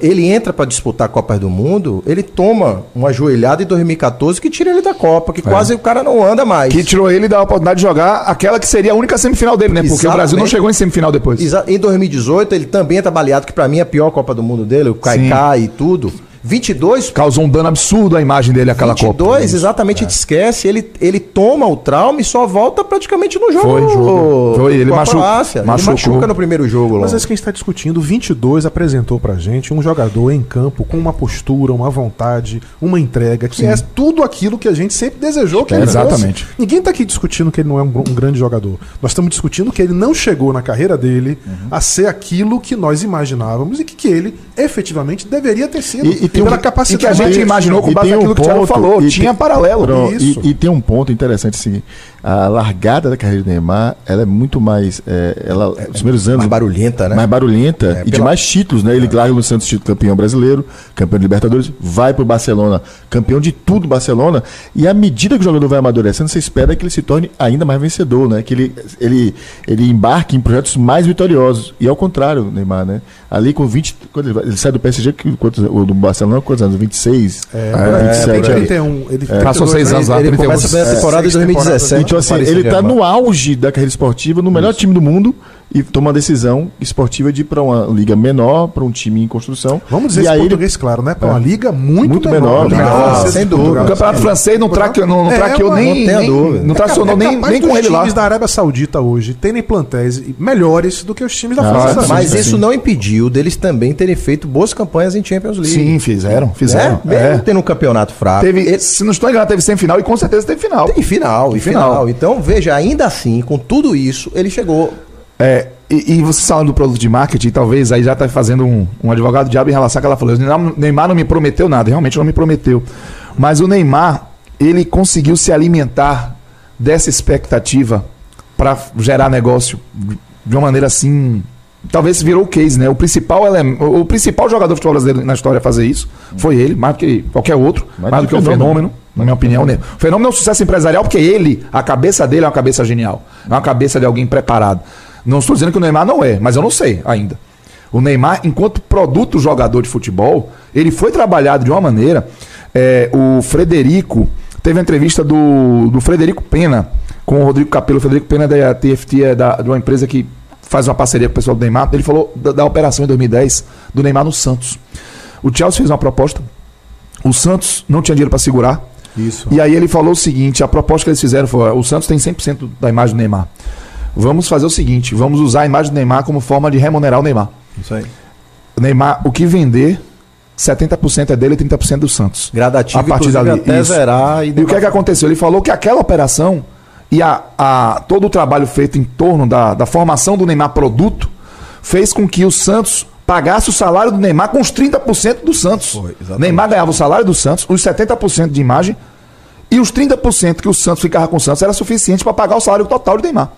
ele entra para disputar a Copa do Mundo, ele toma uma joelhada em 2014 que tira ele da Copa, que quase o cara não anda mais. Que tirou ele da oportunidade de jogar aquela que seria a única semifinal dele, né? Porque o Exatamente. Brasil não chegou em semifinal depois. Exa- Em 2018, ele também é trabalhado, que pra mim é a pior Copa do Mundo dele, o Kaikai e tudo. 22, Causou um dano absurdo a imagem dele aquela 22 Copa. exatamente, a gente esquece. Ele, ele toma o trauma e só volta praticamente no jogo. Foi, jogo. Foi, ele Croácia. machucou. Ele machuca no primeiro jogo. Mas lá. é isso que a gente está discutindo. O 22 apresentou pra gente um jogador em campo com uma postura, uma vontade, uma entrega, que é tudo aquilo que a gente sempre desejou que É, ele exatamente. fosse. Ninguém tá aqui discutindo que ele não é um, um grande jogador. Nós estamos discutindo que ele não chegou na carreira dele Uhum. a ser aquilo que nós imaginávamos e que, que ele efetivamente deveria ter sido. E- e tem pela um- capacidade que a gente imaginou com base um naquilo que o Thiago ponto, falou. Tinha tem- paralelo. Pronto, Isso. E, e tem um ponto interessante assim, a largada da carreira do Neymar, ela é muito mais, é, ela, os primeiros anos mais barulhenta, né? mais barulhenta e de pela- mais títulos, né? Ele larga no Santos título campeão brasileiro, campeão de Libertadores, vai pro Barcelona, campeão de tudo Barcelona, e à medida que o jogador vai amadurecendo, você espera que ele se torne ainda mais vencedor, né? Que ele ele ele embarque em projetos mais vitoriosos. E ao contrário, o Neymar, né? Ali com 20, quando ele, vai- ele sai do PSG, que, quantos, ou do Barcelona, quantos anos? 26? É, É, 27, 27, 31. Ele Passou 32 seis anos lá, ele 31. começa a É, temporada em seis temporadas, 2017. Então, assim, ele tá no auge da carreira esportiva, no melhor time do mundo, e toma uma decisão esportiva de ir para uma liga menor, para um time em construção. Vamos dizer e isso em aí ele- português, claro, né? Para uma É. liga muito, Muito menor. menor, Liga menor, francesa sem dúvida. O campeonato francês não traqueou, não, não É, traqueou nem, não não tracionou é nem, nem com ele lá. times da Arábia Saudita hoje terem plantéis melhores do que os times da Ah, França. Mas sim. isso não impediu deles também terem feito boas campanhas em Champions League. Sim, fizeram, fizeram. Né? Mesmo É. tendo um campeonato fraco. Teve, ele- se não estou enganado, teve semifinal e com certeza teve final. Tem final, e final. final. Então, veja, ainda assim, com tudo isso, ele chegou. É, e, e você falando do produto de marketing, talvez aí já está fazendo um, um advogado diabo em relação ao que ela falou. O Neymar, não me prometeu nada, realmente não me prometeu. Mas o Neymar, ele conseguiu se alimentar dessa expectativa para gerar negócio de uma maneira assim. Talvez virou o case, né? O principal, elem- o principal jogador de futebol brasileiro na história a fazer isso foi ele, mais do que qualquer outro, mais, Mais do que um fenômeno. fenômeno, na minha opinião. Né? O fenômeno é um sucesso empresarial porque ele, a cabeça dele é uma cabeça genial. É uma cabeça de alguém preparado. Não estou dizendo que o Neymar não é, mas eu não sei ainda. O Neymar, enquanto produto jogador de futebol, ele foi trabalhado de uma maneira. é, o Frederico teve a entrevista do, do Frederico Pena com o Rodrigo Capello. O Frederico Pena é da TFT, é da, de uma empresa que faz uma parceria com o pessoal do Neymar. Ele falou da, da operação em 2010 do Neymar no Santos. O Chelsea fez uma proposta. O Santos não tinha dinheiro para segurar. Isso. E aí ele falou o seguinte: a proposta que eles fizeram foi: o Santos tem 100% da imagem do Neymar. Vamos fazer o seguinte: vamos usar a imagem do Neymar como forma de remunerar o Neymar. Isso aí. O Neymar, o que vender, 70% é dele e 30% do Santos. Gradativo, a partir dali. até Isso. zerar. E o que é que aconteceu? Ele falou que aquela operação e a, a- todo o trabalho feito em torno da, da formação do Neymar produto fez com que o Santos pagasse o salário do Neymar com os 30% do Santos. Foi. Neymar ganhava o salário do Santos, os 70% de imagem e os 30% que o Santos ficava com o Santos era suficiente para pagar o salário total do Neymar.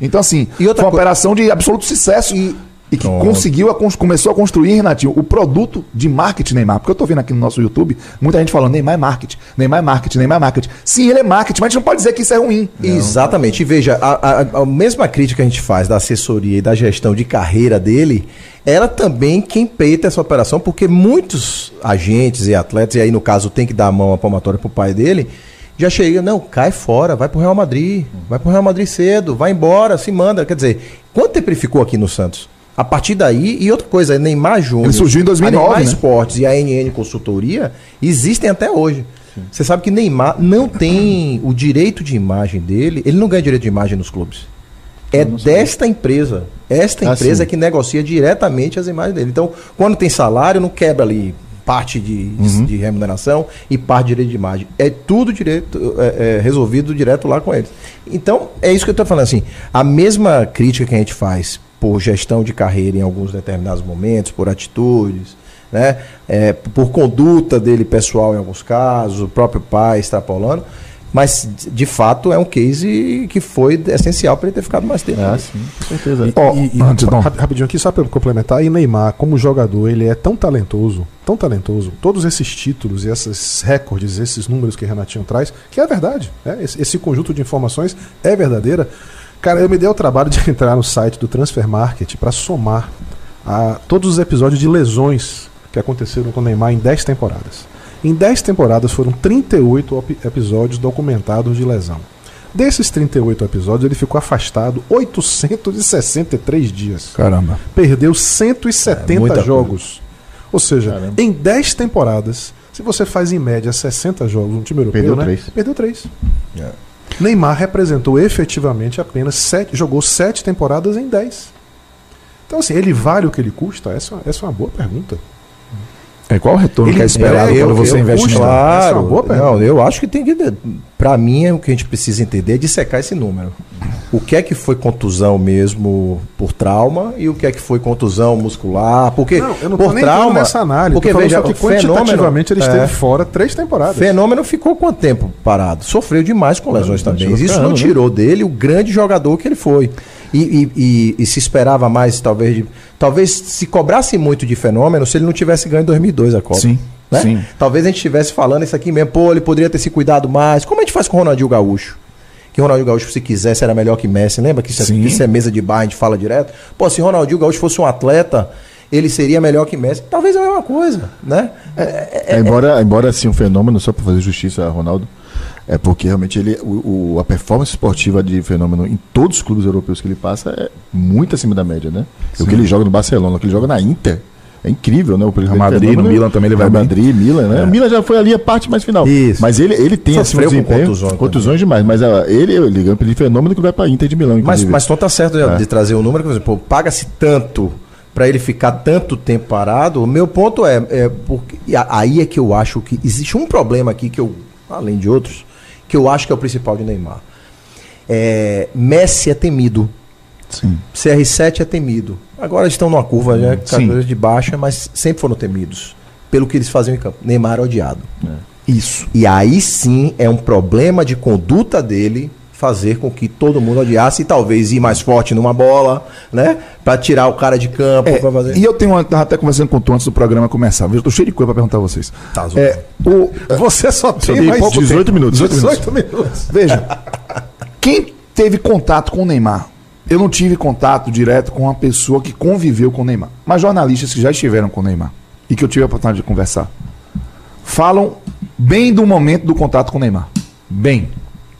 Então, assim, E outra foi uma operação de absoluto sucesso. E- E que conseguiu, a cons- começou a construir, Renatinho, o produto de marketing Neymar. Porque eu tô vendo aqui no nosso YouTube, muita gente falando, Neymar é marketing, Neymar é marketing, Neymar é marketing. Sim, ele é marketing, mas a gente não pode dizer que isso é ruim. Exatamente. E veja, a, a- a mesma crítica que a gente faz da assessoria e da gestão de carreira dele, ela também quem peita essa operação, porque muitos agentes e atletas, e aí no caso tem que dar a mão à palmatória pro pai dele, já chega, não, cai fora, vai pro Real Madrid, vai pro Real Madrid cedo, vai embora, se manda. Quer dizer, quanto tempo ele ficou aqui no Santos? A partir daí, e outra coisa, Neymar Júnior. Ele surgiu em 2009, A Neymar né? Esportes e a NN Consultoria existem até hoje. Você sabe que Neymar não tem o direito de imagem dele, ele não ganha direito de imagem nos clubes. É desta empresa. Esta Ah, empresa sim. é que negocia diretamente as imagens dele. Então, quando tem salário, não quebra ali parte de, de- de remuneração e parte de direito de imagem. É tudo direito, é, é resolvido direto lá com eles. Então, é isso que eu estou falando assim. A mesma crítica que a gente faz por gestão de carreira em alguns determinados momentos, por atitudes, né? É, por conduta dele pessoal em alguns casos, o próprio pai extrapolando. Mas, de fato, é um case que foi essencial para ele ter ficado mais tempo. Ah, sim, com certeza. Ó, E, e, antes, não. rap- rapidinho aqui, só para complementar, e Neymar, como jogador, ele é tão talentoso, tão talentoso, todos esses títulos e esses recordes, esses números que Renatinho traz, que é verdade. né? Esse, esse conjunto de informações é verdadeira. Cara, eu me dei o trabalho de entrar no site do Transfer Market para somar a todos os episódios de lesões que aconteceram com o Neymar em 10 temporadas. Em 10 temporadas foram 38 op- episódios documentados de lesão. Desses 38 episódios, ele ficou afastado 863 dias. Caramba. Perdeu 170 É, jogos. Ou seja, Caramba. em 10 temporadas, se você faz em média 60 jogos no time europeu, Perdeu né? três. Perdeu 3. É. Neymar representou efetivamente apenas 7, jogou 7 temporadas em 10. Então, assim, ele vale o que ele custa? Essa, essa é uma boa pergunta. É qual o retorno Ele- que é esperado é, quando eu- você eu investe no é Claro, uma boa pergunta. não, eu acho que tem que. Pra mim, é o que a gente precisa entender é dissecar esse número. O que é que foi contusão mesmo por trauma e o que é que foi contusão muscular? Porque Não, eu não tô por trauma. nessa análise. porque veja, que o fenômeno- quantitativamente ele esteve é, fora três temporadas. Fenômeno ficou quanto tempo parado? Sofreu demais com lesões tá também. chegou Isso não né? tirou dele o grande jogador que ele foi. E, e- e- e se esperava mais, talvez, de, talvez se cobrasse muito de fenômeno se ele não tivesse ganho em 2002 a Copa. Sim, né? sim. Talvez a gente estivesse falando isso aqui mesmo, pô, ele poderia ter se cuidado mais. Como a gente faz com o Ronaldinho Gaúcho? Que o Ronaldinho Gaúcho, se quisesse, era melhor que Messi. Lembra que isso, é- Sim. isso é mesa de bar, a gente fala direto? Pô, se Ronaldinho Gaúcho fosse um atleta, ele seria melhor que Messi. Talvez é a mesma coisa, né? É, embora, embora assim um fenômeno, só para fazer justiça a Ronaldo, é porque realmente ele, o, o- a performance esportiva de fenômeno em todos os clubes europeus que ele passa é muito acima da média, né? O que ele joga no Barcelona, o que ele joga na Inter. É incrível, né? O Real Madrid, no Milan também ele vai bem. Madrid, Milan, né? O Milan já foi ali a parte mais final. Isso. Mas ele, ele tem assim, um Sofreu com desempenho. contusões contusões demais. Mas ele, ele ganha de fenômeno que vai para Inter de Milão, Mas, inclusive. mas Tom tá certo de, de trazer o número, que, por exemplo, paga-se tanto para ele ficar tanto tempo parado. O meu ponto é, é porque aí é que eu acho que existe um problema aqui que eu, além de outros, que eu acho que é o principal de Neymar. É, Messi é temido. Sim. CR7 é temido. Agora estão numa curva já, categoria de baixa, mas sempre foram temidos pelo que eles faziam em campo. Neymar é odiado. Isso. E aí sim é um problema de conduta dele fazer com que todo mundo odiasse e talvez ir mais forte numa bola, né? Pra tirar o cara de campo, É, fazer. e eu tenho uma, tava até conversando com o Tom antes do programa começar. Eu tô cheio de coisa pra perguntar a vocês. Tá, é, o, Você só tem mais pouco 18 minutos. 18 minutos. Veja, quem teve contato com o Neymar? Eu não tive contato direto com uma pessoa que conviveu com o Neymar. Mas jornalistas que já estiveram com o Neymar e que eu tive a oportunidade de conversar falam bem do momento do contato com o Neymar. Bem.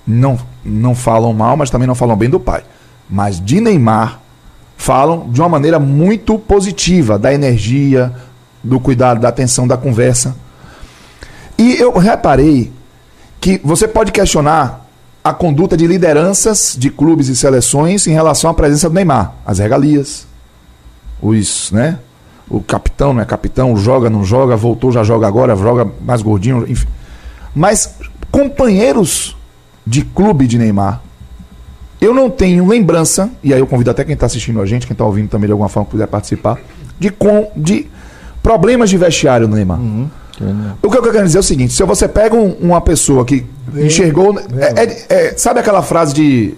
Não, não falam mal, mas também não falam bem do pai. Mas de Neymar falam de uma maneira muito positiva, da energia, do cuidado, da atenção, da conversa. E eu reparei que você pode questionar a conduta de lideranças de clubes e seleções em relação à presença do Neymar, as regalias, os, né? O capitão não é capitão, joga, não joga, voltou, já joga agora, joga mais gordinho, enfim. Mas companheiros de clube de Neymar, eu não tenho lembrança, e aí eu convido até quem está assistindo a gente, quem está ouvindo também de alguma forma que puder participar, de, com, de problemas de vestiário no Neymar. O que eu quero dizer é o seguinte: se você pega um- uma pessoa que enxergou. é- é- é- sabe aquela frase de,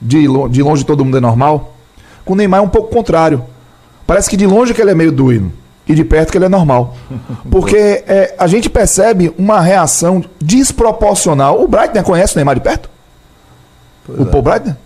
de, de longe todo mundo é normal? Com o Neymar é um pouco contrário. Parece que de longe que ele é meio doido e de perto que ele é normal. Porque é, a gente percebe uma reação desproporcional. O Breitner conhece o Neymar de perto? o Paul Breitner?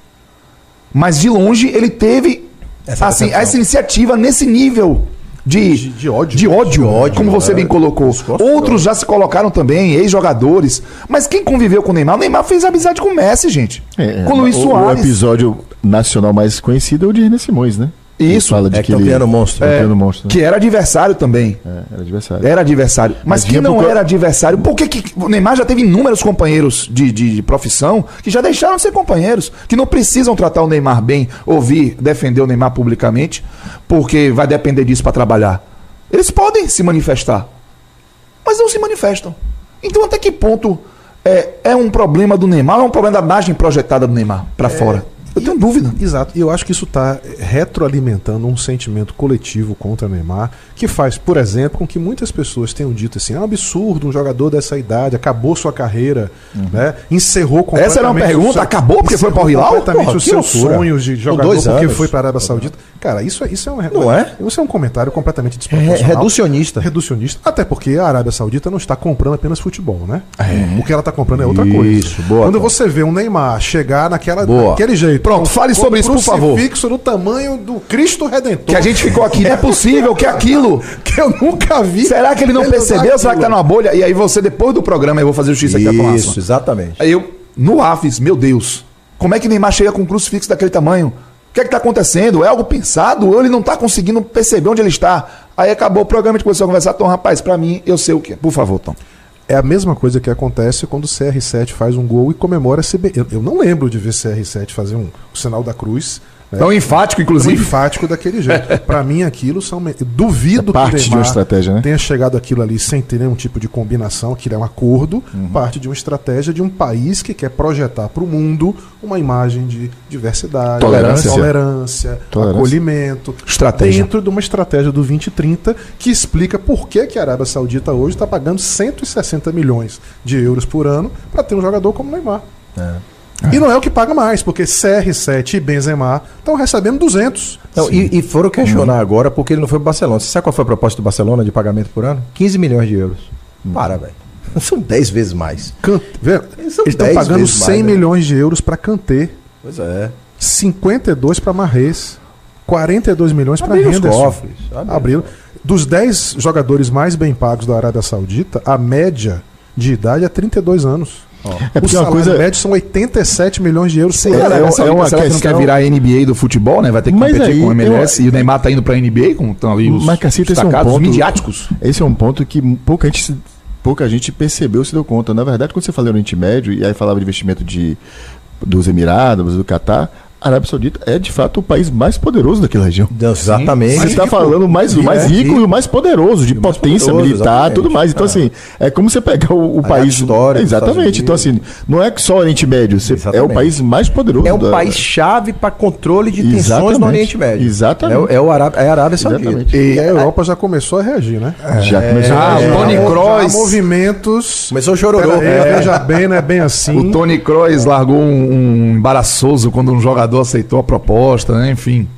Mas de longe ele teve Essa assim, essa iniciativa nesse nível. De, De- de ódio. De ódio, De ódio, como você né? bem colocou. Outros já se colocaram também, ex-jogadores. Mas quem conviveu com o Neymar? O Neymar fez amizade com o Messi, gente. É, com o Luiz o, Soares. O episódio nacional mais conhecido é o de René Simões, né? Isso. Fala de É que estão ele criando monstro. É, criando monstro, né? Que era adversário também. É, era adversário. Era adversário. Mas, Mas que não era adversário. Por que, que o Neymar já teve inúmeros companheiros de, de, de profissão que já deixaram de ser companheiros, que não precisam tratar o Neymar bem, ouvir, defender o Neymar publicamente, porque vai depender disso para trabalhar. Eles podem se manifestar, mas não se manifestam. Então, até que ponto é, é um problema do Neymar ou é um problema da imagem projetada do Neymar para fora? Eu tenho dúvida. Exato. E eu acho que isso está retroalimentando um sentimento coletivo contra Neymar, que faz, por exemplo, com que muitas pessoas tenham dito assim: é um absurdo um jogador dessa idade, acabou sua carreira, né? Encerrou completamente. Essa era uma pergunta, seu- acabou porque foi para o Hilal? completamente Porra, os seus loucura. sonhos de jogador dois porque anos. foi para a Arábia Saudita. Cara, isso, é- isso é um Não é? Isso é um comentário completamente É desproporcional. reducionista. Reducionista. Até porque a Arábia Saudita não está comprando apenas futebol, né? O que ela está comprando é outra Isso, coisa. boa, Quando você vê um Neymar chegar naquela, Boa. daquele jeito, Pronto, fale sobre isso, por favor. crucifixo do tamanho do Cristo Redentor. Que a gente ficou aqui, não é possível que aquilo. Que eu nunca vi. Será que ele não percebeu? Será que tá numa bolha? E aí você, depois do programa, eu vou fazer o X aqui Isso, informação. exatamente. Aí eu, no ar, fiz, meu Deus, como é que Neymar chega com um crucifixo daquele tamanho? O que é que tá acontecendo? É algo pensado? Ou ele não tá conseguindo perceber onde ele está? Aí acabou o programa, a gente começou a conversar. Tom, rapaz, pra mim, eu sei o que. Por favor, Tom. É a mesma coisa que acontece quando o CR7 faz um gol e comemora CB. Eu, eu não lembro de ver CR7 fazer um, o sinal da cruz. Né? Tão enfático, Tão inclusive. enfático daquele jeito. Pra mim, aquilo são. eu Duvido É parte que de o uma estratégia, né? tenha chegado aquilo ali sem ter nenhum tipo de combinação, aquilo é um acordo, Uhum. parte de uma estratégia de um país que quer projetar para o mundo uma imagem de diversidade, Tolerância. tolerância, Tolerância. acolhimento. Estratégia. Dentro de uma estratégia do 2030 que explica por que, que a Arábia Saudita hoje está pagando 160 milhões de euros por ano para ter um jogador como Neymar. E não é o que paga mais, porque CR7 e Benzema estão recebendo 200. Não, e, e foram questionar agora porque ele não foi pro Barcelona. Você sabe qual foi a proposta do Barcelona de pagamento por ano? 15 milhões de euros. Para, velho. São 10 vezes mais. Can... Vê, Eles estão 10 pagando vezes 100 mais, né? milhões de euros para Kanté, Pois é. 52 para Marrez, 42 milhões para Abriram os Henderson. cofres. Abriram. Dos 10 jogadores mais bem pagos da Arábia Saudita, a média de idade é 32 anos. É o porque uma salário coisa- médio são 87 milhões de euros por É, ano. é, Será uma será que quer virar NBA do futebol, né? Vai ter que Mas competir aí, com o MLS. eu- E o Neymar tá indo pra NBA, como estão ali os Mas, Cacita, esse é um ponto- midiáticos. Esse é um ponto que pouca gente, pouca gente percebeu, se deu conta. Na verdade, quando você falou no Oriente Médio, e aí falava de investimento de, dos Emirados, do Catar, a Arábia Saudita é de fato o país mais poderoso daquela região. Exatamente. Você está falando mais, o mais É, rico e o mais poderoso, de o potência poderoso, militar, tudo mais. Então, É. assim, é como você pegar o, o país. história Exatamente. Então, assim, não é só o Oriente Médio, você- é o país mais poderoso. É um da- país chave para controle de tensões Exatamente. no Oriente Médio. Exatamente. É, o- é, o Arábia, é a Arábia Saudita. Exatamente. E a Europa já começou a reagir, né? Já começou Ah, a o Tony Já há Kroos. movimentos. Começou o chororô. Veja bem, não é bem assim. O Tony Kroos largou um, um embaraçoso quando um jogador aceitou a proposta, né? Enfim.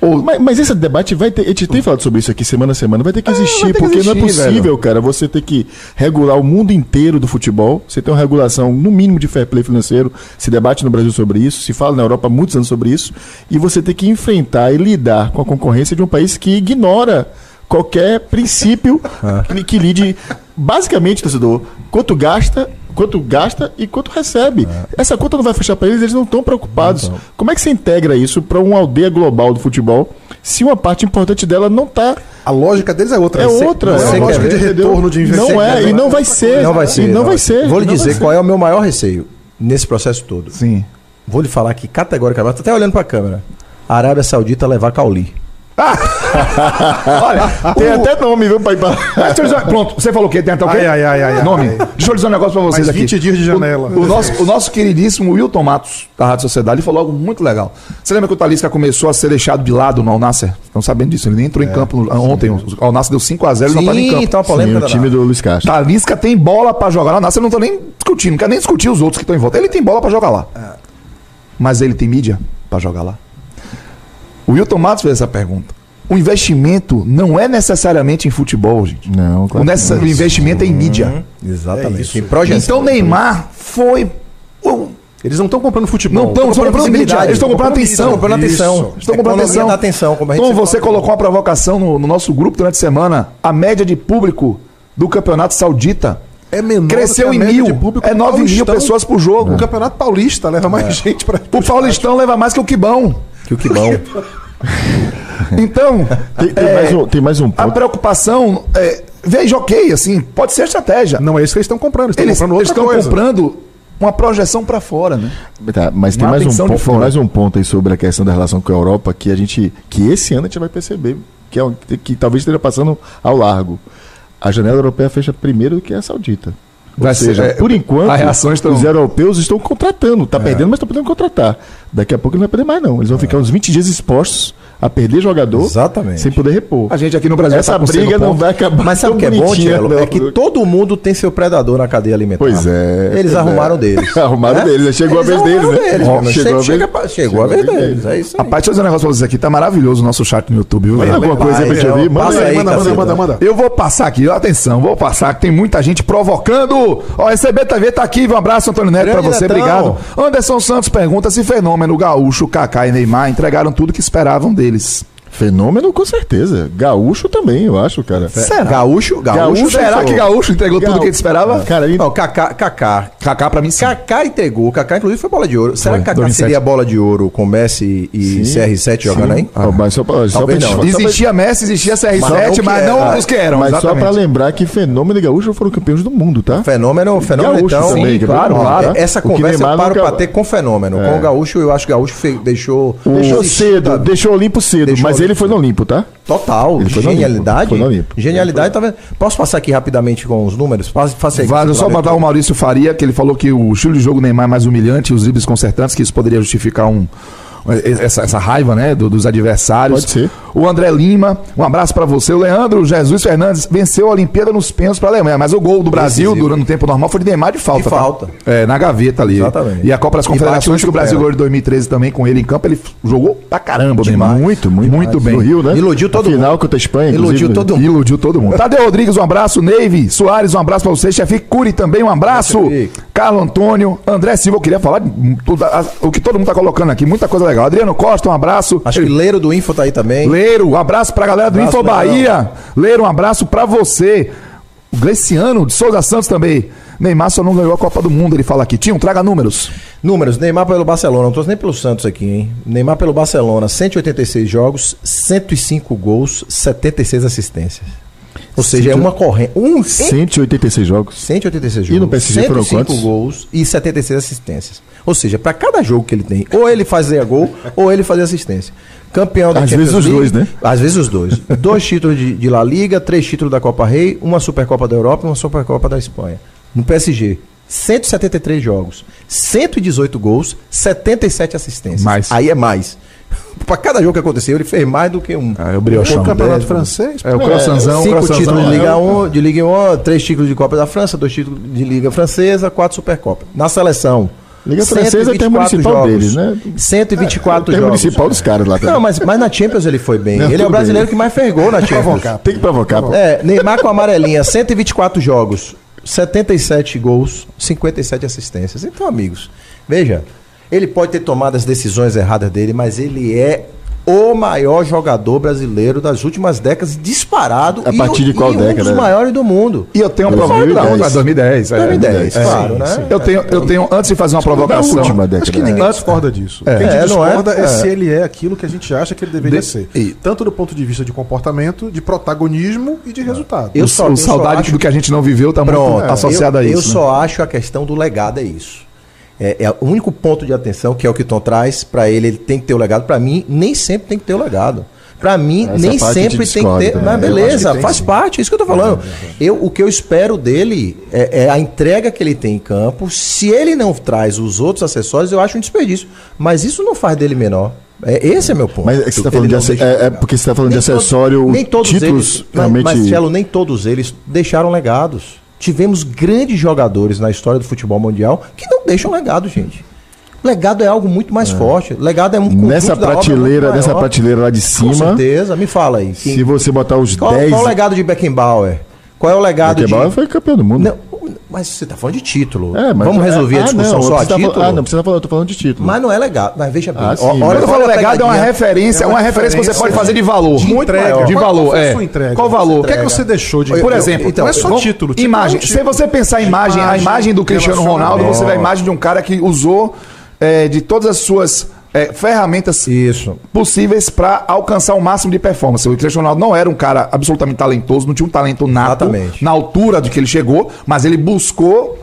O- Mas, mas esse debate vai ter. A gente tem falado sobre isso aqui semana a semana, vai ter que existir, vai ter que porque não é existir, possível, velho. cara, você ter que regular o mundo inteiro do futebol. Você tem uma regulação, no mínimo, de fair play financeiro. Se debate no Brasil sobre isso, se fala na Europa há muitos anos sobre isso. E você ter que enfrentar e lidar com a concorrência de um país que ignora qualquer princípio que, que lide. Basicamente, torcedor, quanto gasta. Quanto gasta e quanto recebe. Essa conta não vai fechar para eles, eles não estão preocupados. Como é que você integra isso para uma aldeia global do futebol se uma parte importante dela não está A lógica deles é outra. é Você- outra. Não é você uma lógica de retorno de investimento. Não é, e não vai ser. Não vai ser. E não vai ser. Vou lhe não dizer qual é o meu maior receio nesse processo todo. Sim. Vou lhe falar aqui categoricamente, tô até olhando para a câmera. A Arábia Saudita levar Cauli. Olha, Tem até nome, viu, pai? Pronto, você falou o quê? Tem até o quê? Ai, ai, ai, ai, Nome. ai. Deixa eu dizer um negócio pra vocês Mais aqui. 20 dias de janela. O, o nosso, o nosso queridíssimo Wilton Matos, da Rádio Sociedade, ele falou algo muito legal. Você lembra que o Talisca começou a ser deixado de lado no Alnasser? Estão sabendo disso? Ele nem entrou em campo ontem. O Alnasser deu 5x0 e não tá nem em campo. então a Sim, polêmica o da- time do Luiz Castro. Talisca tem bola pra jogar lá. Eu não tô nem discutindo, não quero nem discutir os outros que estão em volta. Ele tem bola pra jogar lá. Mas ele tem mídia pra jogar lá. O Wilton Matos fez essa pergunta. O investimento não é necessariamente em futebol, gente. Não, O, claro. necess- não. o investimento é em mídia. Exatamente. É projeção. Então Neymar foi. o- Eles não estão comprando futebol. Não estão, estão comprando mídia. Eles estão comprando Estão atenção. comprando atenção. Estão comprando atenção. atenção, como a gente sempre você fala. colocou uma provocação no, no nosso grupo durante a semana. A média de público do Campeonato Saudita É menor cresceu em a média mil. de público É do 9 mil pessoas por jogo. O Campeonato Paulista leva mais gente para O Paulistão leva mais que o Quibão. Que o que bom. Então, Tem, tem é, mais um, tem mais um a ponto. preocupação. É, veja, ok, assim, pode ser estratégia. Não é isso que eles estão comprando. Eles eles estão comprando eles outra estão coisa. comprando uma projeção pra fora, né? Tá, mas tem mais, um ponto, fora. tem mais um ponto aí sobre a questão da relação com a Europa que a gente. que esse ano a gente vai perceber. Que, é, que talvez esteja passando ao largo. A janela europeia fecha primeiro do que a saudita. Ou Vai ser, seja, é, por enquanto, estão- os europeus estão contratando. Tá perdendo, mas estão podendo contratar. Daqui a pouco ele não vai perder mais, não. Eles vão ficar uns 20 dias expostos a perder jogador Exatamente. sem poder repor. A gente aqui no Brasil Essa tá briga não vai acabar. Mas sabe o que é bom, Tielo? É que todo mundo tem seu predador na cadeia alimentar. Pois é. Eles pois é. arrumaram deles. arrumaram Né? deles. Chegou Eles a vez deles, né? deles, chegou a Chega vez- pra- Chegou a vez deles. É isso aí. Rapaz, deixa eu dizer um negócio pra vocês aqui. Tá maravilhoso o nosso chat no YouTube, velho? alguma coisa aí pra te ouvir? Manda aí. aí, manda, manda, manda, manda. Eu vou passar aqui, atenção, vou passar, que tem muita gente provocando. Ó, SB TV tá aqui, um abraço, Antônio Neto, pra você, obrigado. Anderson Santos pergunta se Fenômeno, Gaúcho, Kaká e Neymar entregaram tudo que esperavam deles. Fenômeno, com certeza. Gaúcho também, eu acho, cara. Será? Gaúcho, Gaúcho. Gaúcho, Será que Gaúcho entregou tudo Gaú- que ele esperava? Cara, ele... Não, Kaká, Kaká. Kaká pra mim sim. Kaká entregou. Kaká, inclusive, foi bola de ouro. Será Foi, que Kaká 2007. seria bola de ouro com Messi e Sim. CR7 jogando aí? Ah, mas só pra, só Talvez pra não. só Existia Messi, existia CR7, Mas mas não não, que era. os que eram, Mas só exatamente. pra lembrar que Fenômeno e Gaúcho foram campeões do mundo, tá? Fenômeno, fenômeno Gaúcho então. também, Sim, é claro, claro. tá? Essa conversa eu paro nunca- pra ter com fenômeno. Com o Gaúcho, eu acho que Gaúcho deixou. Deixou desistiu cedo, deixou Olimpo cedo, Deixou mas ele foi no Olimpo, tá? Total, Ele foi no genialidade. Olimpo, foi no Olimpo. Genialidade, tá vendo? Posso passar aqui rapidamente com os números? Faça, faça aí. Vale, só mandar o Maurício Faria, que ele falou que o estilo de jogo Neymar é mais humilhante e os dribles concertantes, que isso poderia justificar um, essa, essa raiva né, do- dos adversários. Pode ser. O André Lima, um abraço pra você. O Leandro Jesus Fernandes venceu a Olimpíada nos pênaltis pra Alemanha, mas o gol do Brasil Decisivo. durante o tempo normal foi de Neymar de falta. De tá? falta. É, na gaveta ali. Exatamente. E a Copa das Confederações, que o Brasil ganhou de 2013 também com ele em campo, ele jogou pra caramba, o Neymar. Muito, muito. Muito bem. No Rio, né? Iludiu todo A Final mundo. contra a Espanha, Iludiu todo mundo. Iludiu todo mundo. Tadeu Rodrigues, um abraço. Neive Soares, um abraço pra você. Chefe Curi também, um abraço. Carlos Antônio, André Silva, eu queria falar tudo, a- o que todo mundo tá colocando aqui, muita coisa legal. Adriano Costa, um abraço. Acho que Leiro do Info tá aí também. Leiro, um abraço pra galera do Abraço, Info Bahia. Leiro, um abraço pra você. O Gleciano de Souza Santos também. Neymar só não ganhou a Copa do Mundo, ele fala aqui. Tinha, traga números. Números, Neymar pelo Barcelona, não trouxe nem pelo Santos aqui, hein? Neymar pelo Barcelona, 186 jogos, 105 gols, 76 assistências. Ou seja, é uma corrente. Um, 186 jogos. 186 E no jogos, PSG foram 105 quantos? gols e 76 assistências. Ou seja, para cada jogo que ele tem, ou ele fazia gol, ou ele fazia assistência. Campeão da Às Champions vezes os League, dois, né? Às vezes os dois. dois títulos de, de La Liga, três títulos da Copa Rei, uma Supercopa da Europa e uma Supercopa da Espanha. No PSG, 173 jogos, 118 gols, 77 assistências. Mais. Aí é mais. Para cada jogo que aconteceu, ele fez mais do que um. Ah, é o O briochão. campeonato francês. É o croissantão, o Cinco croissantão. títulos de é. Liga 1, de Liga 1, três títulos de Copa da França, dois títulos de Liga Francesa, quatro Supercopa. Na seleção. Liga Francesa tem municipal deles, né? 124 Tem o jogos. municipal dos caras lá também. Não, mas, mas na Champions ele foi bem. Não, ele é o brasileiro bem. que mais fergou na Champions. Tem que provocar. pô. É, Neymar com a amarelinha, 124 jogos, 77 gols, 57 assistências. Então, amigos, veja, ele pode ter tomado as decisões erradas dele, mas ele é o maior jogador brasileiro das últimas décadas, disparado. A e partir de qual e Um década? dos maiores do mundo. E eu tenho uma 2010. provocação. 2010. é. 2010, É. claro, né? Eu tenho, eu tenho, antes de fazer uma Da provocação. última década. Acho que né? ninguém discorda disso. É. Quem É, não é? discorda é, É. se ele é aquilo que a gente acha que ele deveria De- ser. e- Tanto do ponto de vista de comportamento, de protagonismo e de resultado. Eu o, só- o eu só saudade acho- do que a gente não viveu tá Pronto, muito a isso. Eu né? só acho a questão do legado é isso. É, é o único ponto de atenção que é o que Tom traz para ele, ele tem que ter o legado. Para mim, nem sempre tem que ter o legado. Para mim, Essa nem sempre te tem que ter. Mas beleza, faz sim. parte, é isso que eu tô falando. Eu, o que eu espero dele é, é a entrega que ele tem em campo. Se ele não traz os outros acessórios, eu acho um desperdício. Mas isso não faz dele menor. É, esse é meu ponto. Mas é que você tá falando de é- é porque você tá falando de todos- acessório, nem todos títulos eles, realmente- Mas, Cello, nem todos eles deixaram legados. Tivemos grandes jogadores na história do futebol mundial que não deixam legado, gente. Legado é algo muito mais forte. Legado é um Nessa prateleira, nessa prateleira lá de Com cima, certeza. Me fala aí. se você botar os qual, 10. qual o legado de Beckenbauer? Qual é o legado Beckenbauer de... foi campeão do mundo. Não, mas você tá falando de título. É, Vamos resolver ah, a discussão não, só a tá título? Ah, não precisa falar, eu tô falando de título. Mas não é legado. Mas veja bem. Ah, sim, olha, mas- Quando eu falo olha a legado, é uma referência, é uma referência que você pode fazer de valor. De Muito entrega. maior. De valor, qual a é. sua entrega? Qual valor? O que é que você deixou de Por exemplo, então, não é só vamos- título. título imagem. é. Se você pensar em imagem, a Imagem, do Cristiano Ronaldo, você vê a imagem de um cara que usou é, de todas as suas é, ferramentas Isso. possíveis para alcançar o máximo de performance. O Cristiano Ronaldo não era um cara absolutamente talentoso, não tinha um talento nato Exatamente. na altura de que ele chegou, mas ele buscou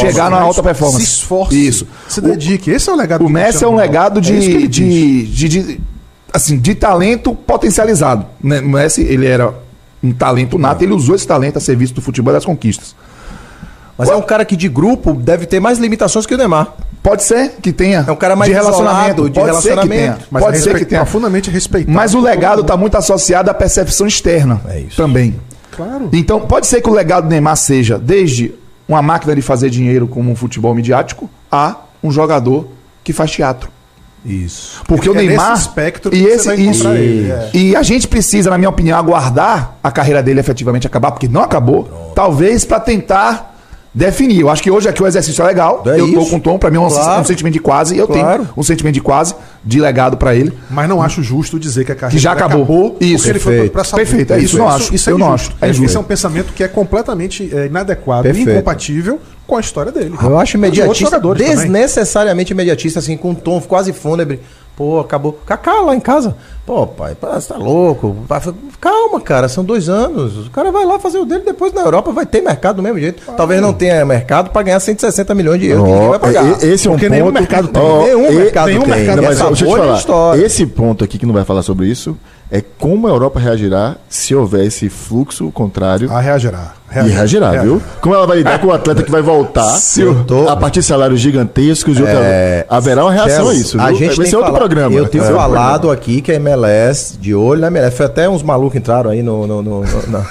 chegar na né? alta performance. Se esforce. Isso. Se dedique. Esse é o legado O do Messi é um legado É de, diz. de, de, de- assim, de talento potencializado. Né? O Messi, ele era um talento nato, ele usou esse talento a serviço do futebol e das conquistas. Mas é um cara que de grupo deve ter mais limitações que o Neymar. Pode ser que tenha. É um cara mais de relacionamento. isolado, de pode ser que tenha. relacionamento. Mas pode é ser que tenha. profundamente respeitado. Mas o legado está muito associado à percepção externa. É isso. Também. Claro. Então, pode ser que o legado do Neymar seja desde uma máquina de fazer dinheiro como um futebol midiático a um jogador que faz teatro. Isso. Porque É o Neymar. nesse espectro que e, você esse, vai isso, ele, é. e a gente precisa, na minha opinião, aguardar a carreira dele efetivamente acabar, porque não acabou. Talvez para tentar definir. Eu acho que hoje aqui o exercício é legal. É eu tô isso. com o Tom, para mim é um, Claro. um sentimento de quase. Eu Claro. tenho um sentimento de quase, de legado para ele. Mas não acho justo dizer que a carreira Que já dele acabou. Isso, ele foi perfeito. pra saúde. Perfeito, é isso, não acho. Isso é Eu não acho. É Esse é um pensamento que é completamente é, inadequado e incompatível com a história dele. Eu acho imediatista, jogadores também. desnecessariamente imediatista, assim, com um tom quase fúnebre. Pô, acabou. Cacá lá em casa. Pô, pai, você tá louco. Calma, cara, são dois anos. O cara vai lá fazer o dele, depois na Europa vai ter mercado do mesmo jeito. Talvez não tenha mercado pra ganhar 160 milhões de euros. vai pagar. esse é um Porque ponto. nenhum mercado tem. Ó, Nenhum e- mercado nenhum tem. mercado, Essa mas deixa eu te falar. Esse ponto aqui que não vai falar sobre isso é como a Europa reagirá se houver esse fluxo contrário. A reagirá. E reagirá, viu? Como ela vai lidar com o atleta que vai voltar tô- a partir de salários gigantescos e outra... É, haverá uma reação a isso. A viu? gente vai ser outro falar- programa. Eu tenho É outro falado programa. aqui que a MLS, de olho na MLS, foi até uns malucos entraram aí no, no, no, no-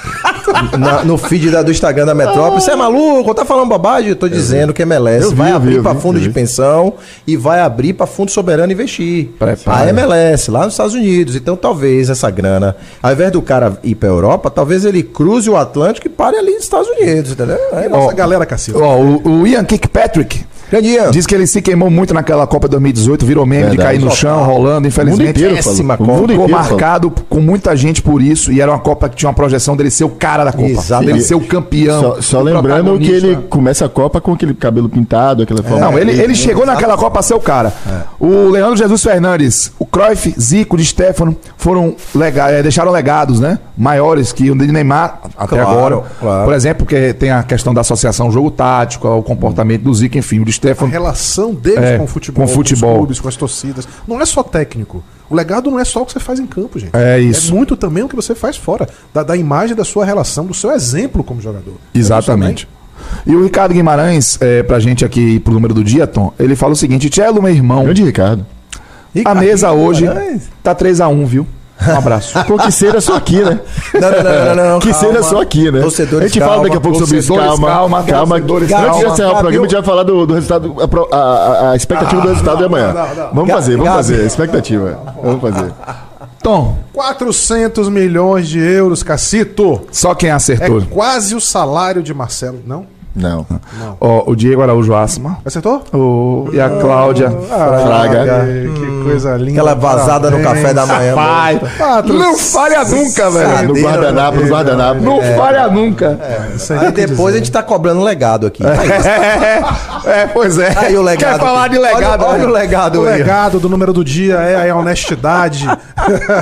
na- no feed da- do Instagram da Metrópole. Você é maluco? Tá falando bobagem? Eu tô dizendo que a MLS Eu vi, vai abrir para fundo de pensão e vai abrir para fundo soberano investir. Prepara. A MLS, lá nos Estados Unidos. Então talvez essa grana, ao invés do cara ir pra Europa, talvez ele cruze o Atlântico e pare ali nos Estados Unidos, entendeu? Aí, Nossa galera, Cacilda. Ó, o, o Ian Kirkpatrick grande Ian. diz que ele se queimou muito naquela Copa 2018, virou meme de Verdade. cair no chão, rolando, infelizmente. inteiro péssima falou. Mundo Ficou inteiro falou. marcado com muita gente por isso e era uma Copa que tinha uma projeção dele ser o cara da Copa, Exato. dele ser o campeão. Só, só o lembrando que ele começa a Copa com aquele cabelo pintado, aquela forma. Não, ele, ele chegou naquela Copa a ser o cara. O Leandro Jesus Fernandes, o Cruyff, Zico, de Stefano foram lega eh, deixaram legados, né? Maiores que o de Neymar até Claro, agora. claro. Por exemplo, porque tem a questão da associação jogo tático, o comportamento do Zico, enfim, o de A Stefano. relação deles É, com o futebol, com o futebol. os clubes, com as torcidas. Não é só técnico. O legado não é só o que você faz em campo, gente. É isso. É muito também o que você faz fora. Da, da imagem da sua relação, do seu exemplo como jogador. Exatamente. E o Ricardo Guimarães, é, pra gente aqui pro número do dia, Tom, ele fala o seguinte: Tchelo, meu irmão, Grande Ricardo. a mesa hoje Guimarães. tá 3x1, viu? Um abraço. Pô, que seja só aqui, né? Não, não, não, não, não, que calma. seja só aqui, né? Torcedores, a gente fala daqui a pouco sobre isso. Calma, calma, calma. Antes de calma. encerrar o programa, a gente vai falar do, do resultado, a a, a- expectativa do resultado de amanhã. Vamos fazer, vamos Gabi- fazer. Expectativa. Vamos fazer. Tom, 400 milhões de euros, Cacito. só quem É acertou. quase o salário de Marcelo. Não? Não. Ó, o Diego Araújo Asma. Acertou? O, e a Cláudia. Fraga. Ai, que coisa linda. Aquela vazada no café da manhã. Pai, não falha nunca, Ah, velho. no guardanapo, no guardanapo. Não falha nunca. Aí depois a gente tá cobrando legado aqui. É, pois é. aí o legado. Quer falar de legado? Olha, né? o legado O legado do número do dia é a honestidade,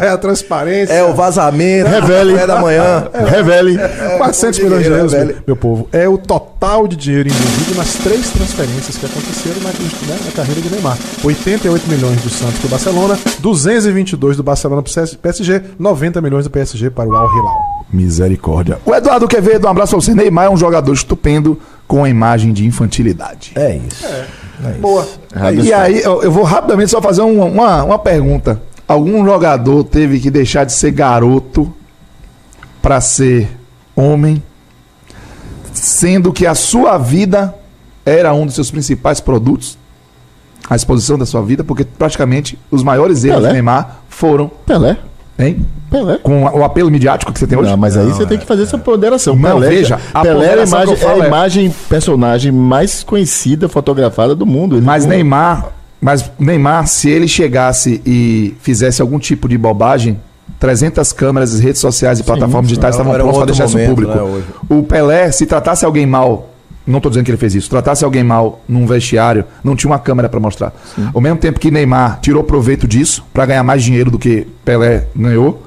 é a transparência. É o vazamento. Revele. Café da manhã. Revele. 400 É, milhões de euros, meu povo. É o total de dinheiro envolvido nas três transferências que aconteceram na, né, na carreira de Neymar. 88 milhões do Santos para o Barcelona, 222 do Barcelona para o PSG, 90 milhões do PSG para o Al Hilal. Misericórdia. O Eduardo Quevedo, um abraço pra você. Neymar é um jogador estupendo com a imagem de infantilidade. É isso. Boa. E aí, eu, eu vou rapidamente só fazer um- uma, uma pergunta. Algum jogador teve que deixar de ser garoto pra ser homem, sendo que a sua vida era um dos seus principais produtos? A exposição da sua vida, porque praticamente os maiores erros Pelé. de Neymar foram, Pelé. hein? Pelé. Com o apelo midiático que você tem hoje? Não, mas aí você tem que fazer essa ponderação. Não, Pelé, veja, a Pelé era a imagem, é a é- imagem, personagem mais conhecida, fotografada do mundo. Ele Mas Neymar, mas Neymar, se ele chegasse e fizesse algum tipo de bobagem, 300 câmeras, redes sociais e plataformas digitais estavam prontas para deixar isso momento, público. né, o Pelé, se tratasse alguém mal, não estou dizendo que ele fez isso, tratasse alguém mal num vestiário, não tinha uma câmera para mostrar. Ao mesmo tempo que Neymar tirou proveito disso para ganhar mais dinheiro do que Pelé ganhou,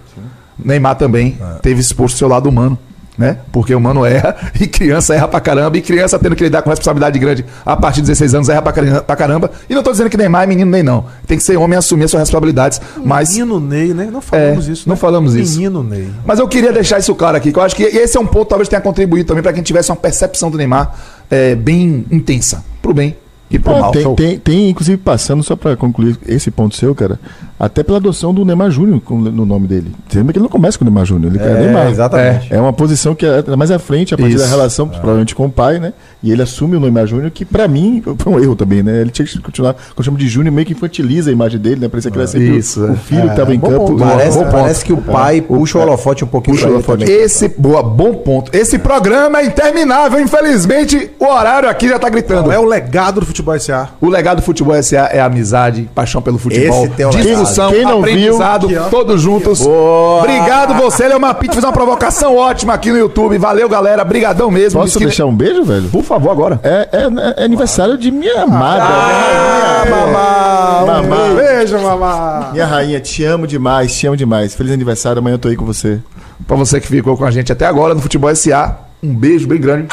Neymar também teve exposto seu lado humano. Né? Porque o mano erra e criança erra pra caramba, e criança tendo que lidar com responsabilidade grande a partir de 16 anos erra pra caramba. E não tô dizendo que Neymar é menino nem não. Tem que ser homem e assumir as suas responsabilidades. Mas Menino Ney, né? Não falamos É, isso. não né? falamos isso. Menino Ney. Mas eu queria deixar isso claro aqui, que eu acho que esse é um ponto que talvez tenha contribuído também para quem tivesse uma percepção do Neymar é, bem intensa. Pro bem e pro Ah, tem, tem, tem, inclusive, passando, só pra concluir esse ponto seu, cara, até pela adoção do Neymar Júnior no nome dele. Você lembra que ele não começa com o Neymar Júnior, ele é, Neymar. exatamente. É uma posição que é mais à frente, a partir Isso. da relação, provavelmente com o pai, né? E ele assume o Neymar Júnior, que pra mim foi um erro também, né? Ele tinha que continuar, quando chama de Júnior, meio que infantiliza a imagem dele, né? Parecia que ele era sempre o- Isso, o, é. filho que tava em bom campo. ponto. Parece, Bom parece que o pai puxa o holofote um pouquinho Puxa o holofote. Esse, boa, bom ponto. Esse programa é interminável, infelizmente o horário aqui já tá gritando. É o legado do futebol SA. O legado do futebol SA é amizade, paixão pelo futebol, discussão. Quem não aprendizado, viu, todos juntos. Boa. Obrigado você, Leomar Pinto, fez uma provocação ótima aqui no YouTube. Valeu, galera. Brigadão mesmo. Posso Esquina- deixar um beijo, velho? Por favor, agora. É, é- é aniversário de minha amada. Ah, né? mamá, Mamá. Um Beijo, mamá. Minha rainha, te amo demais, te amo demais. Feliz aniversário, amanhã eu tô aí com você. Pra você que ficou com a gente até agora no Futebol SA, um beijo bem grande.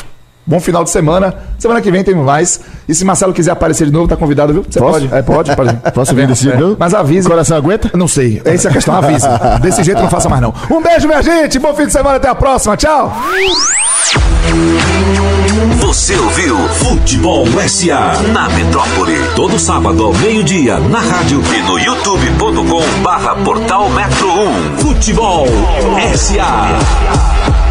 Bom final de semana. Semana que vem tem mais. E se Marcelo quiser aparecer de novo, tá convidado, viu? Você Posso? pode? É, pode, pode. Posso vir desse jeito? Mas avise. O coração aguenta? Não sei. Essa é a questão, avise. Desse jeito não faça mais não. Um beijo, minha gente. Bom fim de semana. Até a próxima. Tchau. Você ouviu Futebol SA na Metrópole. Todo sábado ao meio-dia na rádio e no youtube.com barra portal Metro 1. Futebol SA.